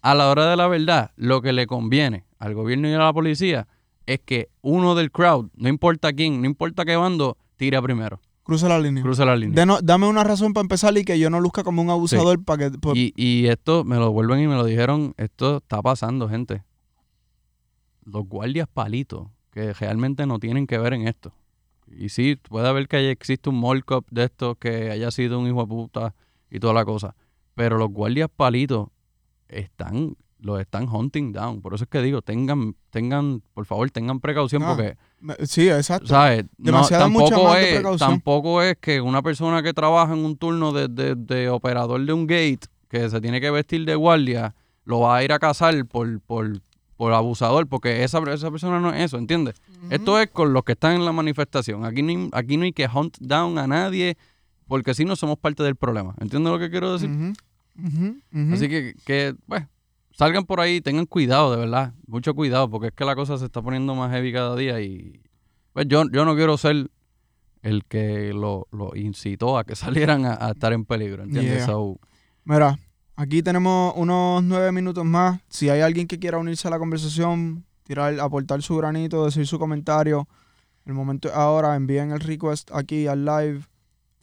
S1: a la hora de la verdad, lo que le conviene al gobierno y a la policía es que uno del crowd, no importa quién, no importa qué bando, tira primero,
S2: Cruza la línea.
S1: cruza la línea.
S2: Denos- dame una razón para empezar y que yo no luzca como un abusador para que... por-
S1: Y, y esto me lo vuelven y me lo dijeron, esto está pasando, gente. Los guardias palitos, que realmente no tienen que ver en esto. Y sí, puede haber que haya, existe un mall cop de estos que haya sido un hijo de puta y toda la cosa. Pero los guardias palitos están, los están hunting down. Por eso es que digo, tengan, tengan, por favor, tengan precaución porque
S2: Sí, exacto.
S1: ¿sabes? No,
S2: Demasiada, mucha
S1: tampoco,
S2: de
S1: es,
S2: precaución.
S1: tampoco es que una persona que trabaja en un turno de, de- de operador de un gate, que se tiene que vestir de guardia, lo va a ir a cazar por, por, por abusador, porque esa, esa persona no es eso, ¿entiendes? Esto es con los que están en la manifestación. Aquí no, hay- aquí no hay que hunt down a nadie, porque si no somos parte del problema. ¿Entiendes lo que quiero decir? Así que, que, pues, salgan por ahí, tengan cuidado, de verdad. Mucho cuidado, porque es que la cosa se está poniendo más heavy cada día y, pues, yo, yo no quiero ser el que lo, lo incitó a que <laughs> salieran a, a estar en peligro, ¿entiendes?
S2: Yeah.
S1: So,
S2: Mira, aquí tenemos unos nueve minutos más. Si hay alguien que quiera unirse a la conversación, tirar, aportar su granito, decir su comentario, el momento es ahora. Envíen el request aquí al live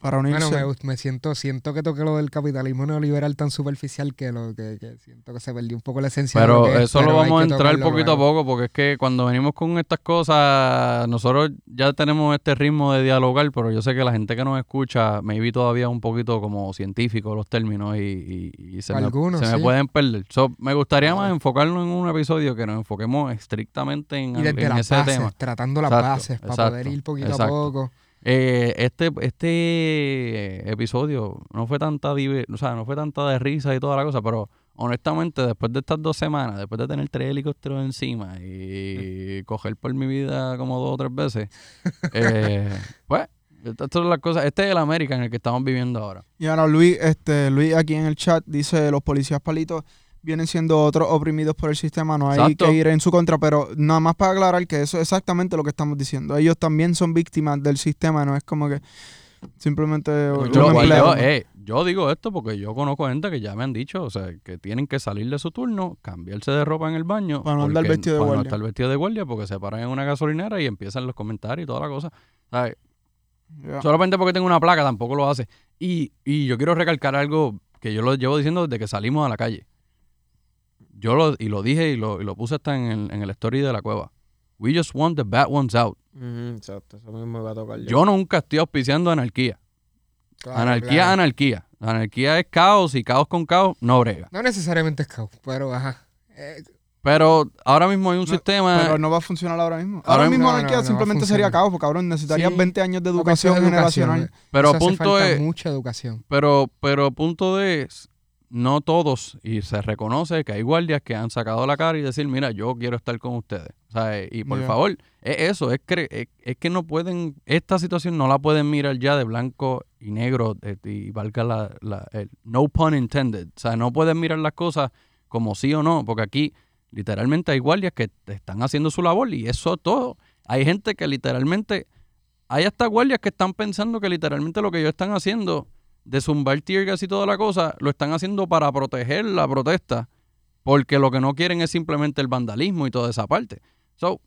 S2: para unirse.
S3: Bueno, me, me siento, siento que toqué lo del capitalismo neoliberal tan superficial que lo que, que siento que se perdió un poco la esencia. de
S1: pero
S3: lo que es,
S1: eso
S3: pero
S1: lo vamos a entrar poquito a poco, porque es que cuando venimos con estas cosas, nosotros ya tenemos este ritmo de dialogar, pero yo sé que la gente que nos escucha, maybe todavía un poquito como científico los términos y, y- y se, me, me pueden perder. So, me gustaría más enfocarnos en un episodio que nos enfoquemos estrictamente en,
S3: Y desde
S1: en
S3: las
S1: ese
S3: bases,
S1: tema.
S3: tratando las
S1: Exacto,
S3: bases para
S1: exacto,
S3: poder ir poquito
S1: exacto.
S3: a poco.
S1: Eh, este este episodio no fue tanta o sea, no fue tanta de risa y toda la cosa, pero honestamente después de estas dos semanas, después de tener tres helicópteros encima y <laughs> coger por mi vida como dos o tres veces, eh, <laughs> pues estas son las cosas. Este es el América en el que estamos viviendo ahora.
S2: Y ahora Luis, este, Luis aquí en el chat dice los policías palitos vienen siendo otros oprimidos por el sistema, no hay
S1: Exacto.
S2: que ir en su contra, pero nada más para aclarar que eso es exactamente lo que estamos diciendo. Ellos también son víctimas del sistema, no es como que simplemente
S1: Yo, yo, eh, yo digo esto porque yo conozco gente que ya me han dicho, o sea, que tienen que salir de su turno, cambiarse de ropa en el baño.
S2: Para no andar vestido de
S1: para no
S2: guardia.
S1: estar vestido de guardia porque se paran en una gasolinera y empiezan los comentarios y toda la cosa. ¿sabes? Solamente porque tengo una placa tampoco lo hace. Y, y yo quiero recalcar algo que yo lo llevo diciendo desde que salimos a la calle. Yo lo, y lo dije y lo, y lo puse hasta en el, en el story de la cueva. We just want the bad ones out.
S4: Exacto, eso mismo iba a tocar yo.
S1: Yo nunca estoy auspiciando anarquía.
S3: Claro,
S1: anarquía,
S3: claro.
S1: anarquía. Anarquía es caos y caos con caos no brega.
S3: No necesariamente es caos, pero ajá. Eh,
S1: Pero ahora mismo hay un
S2: No,
S1: sistema.
S2: Pero no va a funcionar ahora mismo.
S1: Ahora
S2: Ahora, mismo
S3: no,
S2: anarquía
S3: no, no va a
S2: simplemente sería caos, porque cabrón, necesitarías
S3: Sí.
S2: 20 años de educación,
S3: educación,
S2: generacional.
S1: pero
S3: Eso hace
S1: punto
S3: falta
S1: es.
S3: mucha educación.
S1: Pero, pero punto es, no todos, y se reconoce que hay guardias que han sacado la cara y decir, mira, yo quiero estar con ustedes. O sea, y por favor, es eso, es, cre- es, es que no pueden, esta situación no la pueden mirar ya de blanco y negro, y valga la, la- el no pun intended. O sea, no pueden mirar las cosas como sí o no, porque aquí literalmente hay guardias que están haciendo su labor y eso es todo. Hay gente que literalmente, hay hasta guardias que están pensando que literalmente lo que ellos están haciendo de zumbar tear gas y toda la cosa, lo están haciendo para proteger la protesta, porque lo que no quieren es simplemente el vandalismo y toda esa parte. So,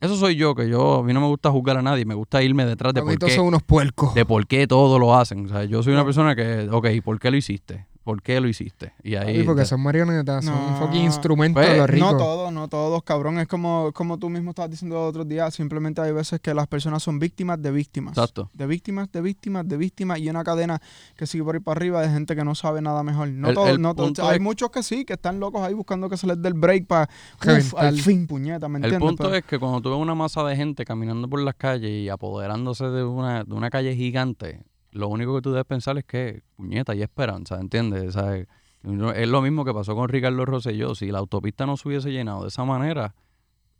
S1: eso soy yo, que yo, a mí no me gusta juzgar a nadie, me gusta irme detrás de por qué,
S3: son unos puercos.
S1: de por qué todo lo hacen. O sea, yo soy una persona que, ok, ¿por qué lo hiciste? ¿Por qué lo hiciste? Y ahí...
S3: Porque son marionetas, son
S2: No.
S3: un fucking instrumento de
S1: Pues,
S3: los ricos.
S2: No todos, no todos, cabrón. Es como, como tú mismo estabas diciendo el otro día. Simplemente hay veces que las personas son víctimas de víctimas.
S1: Exacto.
S2: De víctimas, de víctimas, de víctimas. Y una cadena que sigue por ahí para arriba de gente que no sabe nada mejor. No
S1: El-
S2: todos,
S1: el
S2: no todos. Hay
S1: es-
S2: muchos que sí, que están locos ahí buscando que se les dé el break para. Al fin, puñeta, ¿me
S1: El
S2: entiendes?
S1: punto
S2: Pero-
S1: es que cuando tú ves una masa de gente caminando por las calles y apoderándose de una, de una calle gigante, lo único que tú debes pensar es que, puñeta, hay esperanza, ¿entiendes? O sea, no- es lo mismo que pasó con Ricardo Rosselló. Si la autopista no se hubiese llenado de esa manera,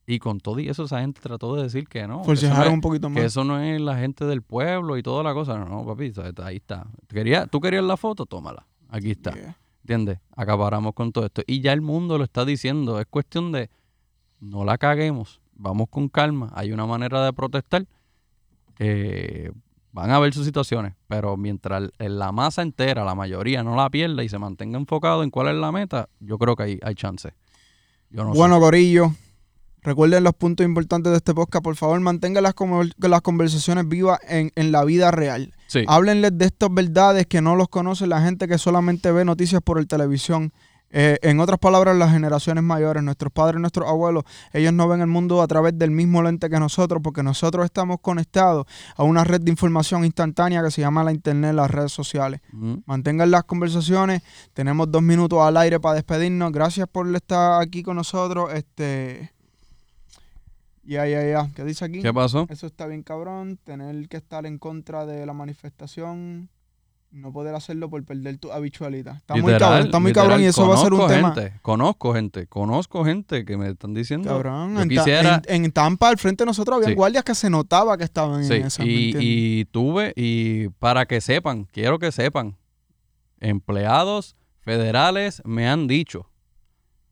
S1: y con todo y eso, esa gente trató de decir que no. no
S2: forcejaron un poquito más.
S1: que eso no es la gente del pueblo y toda la cosa. No, papi, o sea, ahí está. ¿Quería, ¿Tú querías la foto? Tómala. Aquí está.
S2: Yeah.
S1: ¿Entiendes? Acaparamos con todo esto. Y ya el mundo lo está diciendo. Es cuestión de no la caguemos. Vamos con calma. Hay una manera de protestar. Eh, van a haber sus situaciones. Pero mientras la masa entera, la mayoría, no la pierda y se mantenga enfocado en cuál es la meta, yo creo que hay, hay chance. Yo no sé.
S2: bueno, Corillo, recuerden los puntos importantes de este podcast. Por favor, mantengan las, conver- las conversaciones vivas en, en la vida real.
S1: Sí.
S2: Háblenles de estas verdades que no los conoce la gente que solamente ve noticias por el televisión. Eh, en otras palabras, las generaciones mayores, nuestros padres, nuestros abuelos, ellos no ven el mundo a través del mismo lente que nosotros, porque nosotros estamos conectados a una red de información instantánea que se llama la Internet, las redes sociales. Mantengan las conversaciones. Tenemos dos minutos al aire para despedirnos. Gracias por estar aquí con nosotros. Este. Ya, ya, ya. ¿Qué dice aquí?
S1: ¿Qué pasó?
S2: Eso está bien cabrón. Tener que estar en contra de la manifestación. No poder hacerlo por perder tu habitualidad. Está muy cabrón, está muy
S1: literal,
S2: cabrón y eso va a ser un tema.
S1: Conozco gente, conozco gente que me están diciendo.
S2: Cabrón. En,
S1: quisiera.
S2: en- en Tampa, al frente de nosotros, había
S1: Sí.
S2: guardias que se notaba que estaban
S1: Sí,
S2: en esa. ¿me
S1: y, y tuve, y para que sepan, quiero que sepan, empleados federales me han dicho,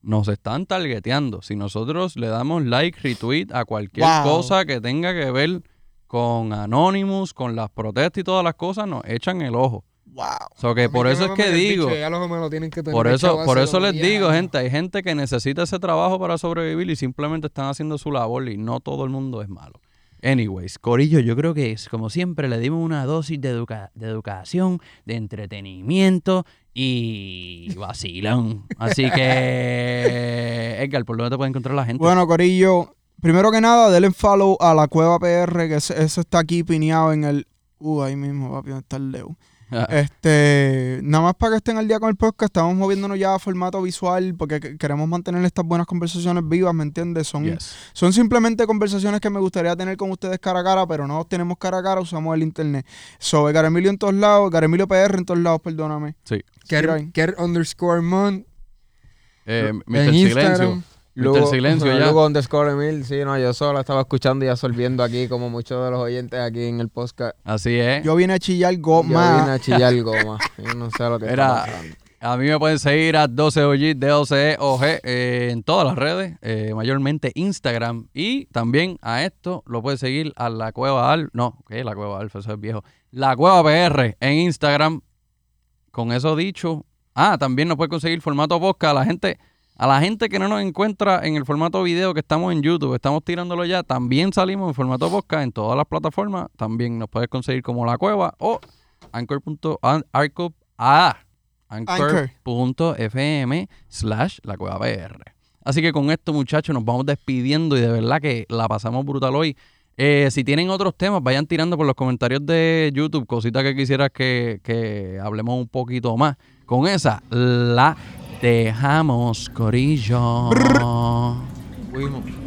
S1: nos están targeteando. Si nosotros le damos like, retweet a cualquier
S2: Wow.
S1: cosa que tenga que ver con Anonymous, con las protestas y todas las cosas, nos echan el ojo.
S2: Wow.
S1: So que por eso es que digo, por eso, por eso les
S3: 10
S1: digo, gente, hay gente que necesita ese trabajo para sobrevivir y simplemente están haciendo su labor y no todo el mundo es malo. Anyways, Corillo, yo creo que es como siempre le dimos una dosis de, educa- de educación, de entretenimiento y vacilón. Así que, <laughs> Edgar, ¿por dónde te puede encontrar la gente?
S2: Bueno, Corillo, primero que nada, denle follow a la Cueva PR, que eso está aquí pineado en el. Uh, ahí mismo, papi, está el Leo.
S1: Ah,
S2: Este, nada más para que estén al día con el podcast, estamos moviéndonos ya a formato visual porque que- queremos mantener estas buenas conversaciones vivas, ¿me entiendes? Son,
S1: yes.
S2: son simplemente conversaciones que me gustaría tener con ustedes cara a cara, pero no tenemos cara a cara, usamos el internet. Sobre Garemilio en todos lados, Garemilio PR en todos lados, perdóname.
S1: Sí.
S3: Ker, Ker underscore mon
S1: Eh, Mr.
S3: en
S1: Silencio. Mr. Silencio ya.
S4: Luego underscore Emil, sí, no, yo solo estaba escuchando y absorbiendo aquí, como muchos de los oyentes aquí en el podcast.
S1: Así es.
S2: Yo vine a chillar
S4: Yo
S2: goma.
S4: vine a <laughs> chillar goma. Yo no sé lo que
S1: Era-
S4: está pasando.
S1: A mí me pueden seguir a 12OG, D12OG eh, en todas las redes, eh, mayormente Instagram. Y también a esto lo puedes seguir a la Cueva Alfa. No, ¿qué? La Cueva Alfa, eso es viejo. La Cueva PR en Instagram. Con eso dicho. Ah, también nos puede conseguir formato podcast. A la gente, a la gente que no nos encuentra en el formato video que estamos en YouTube, estamos tirándolo ya. También salimos en formato podcast en todas las plataformas. También nos puedes conseguir como La Cueva o anchor.arco. Ah,
S2: Anchor.
S1: anchor.fm slash la cueva PR. Así que con esto, muchachos, nos vamos despidiendo y de verdad que la pasamos brutal hoy. Eh, si tienen otros temas, vayan tirando por los comentarios de YouTube, cositas que quisieras que, que hablemos un poquito más. Con esa, la dejamos, Corillo.
S4: Fuimos.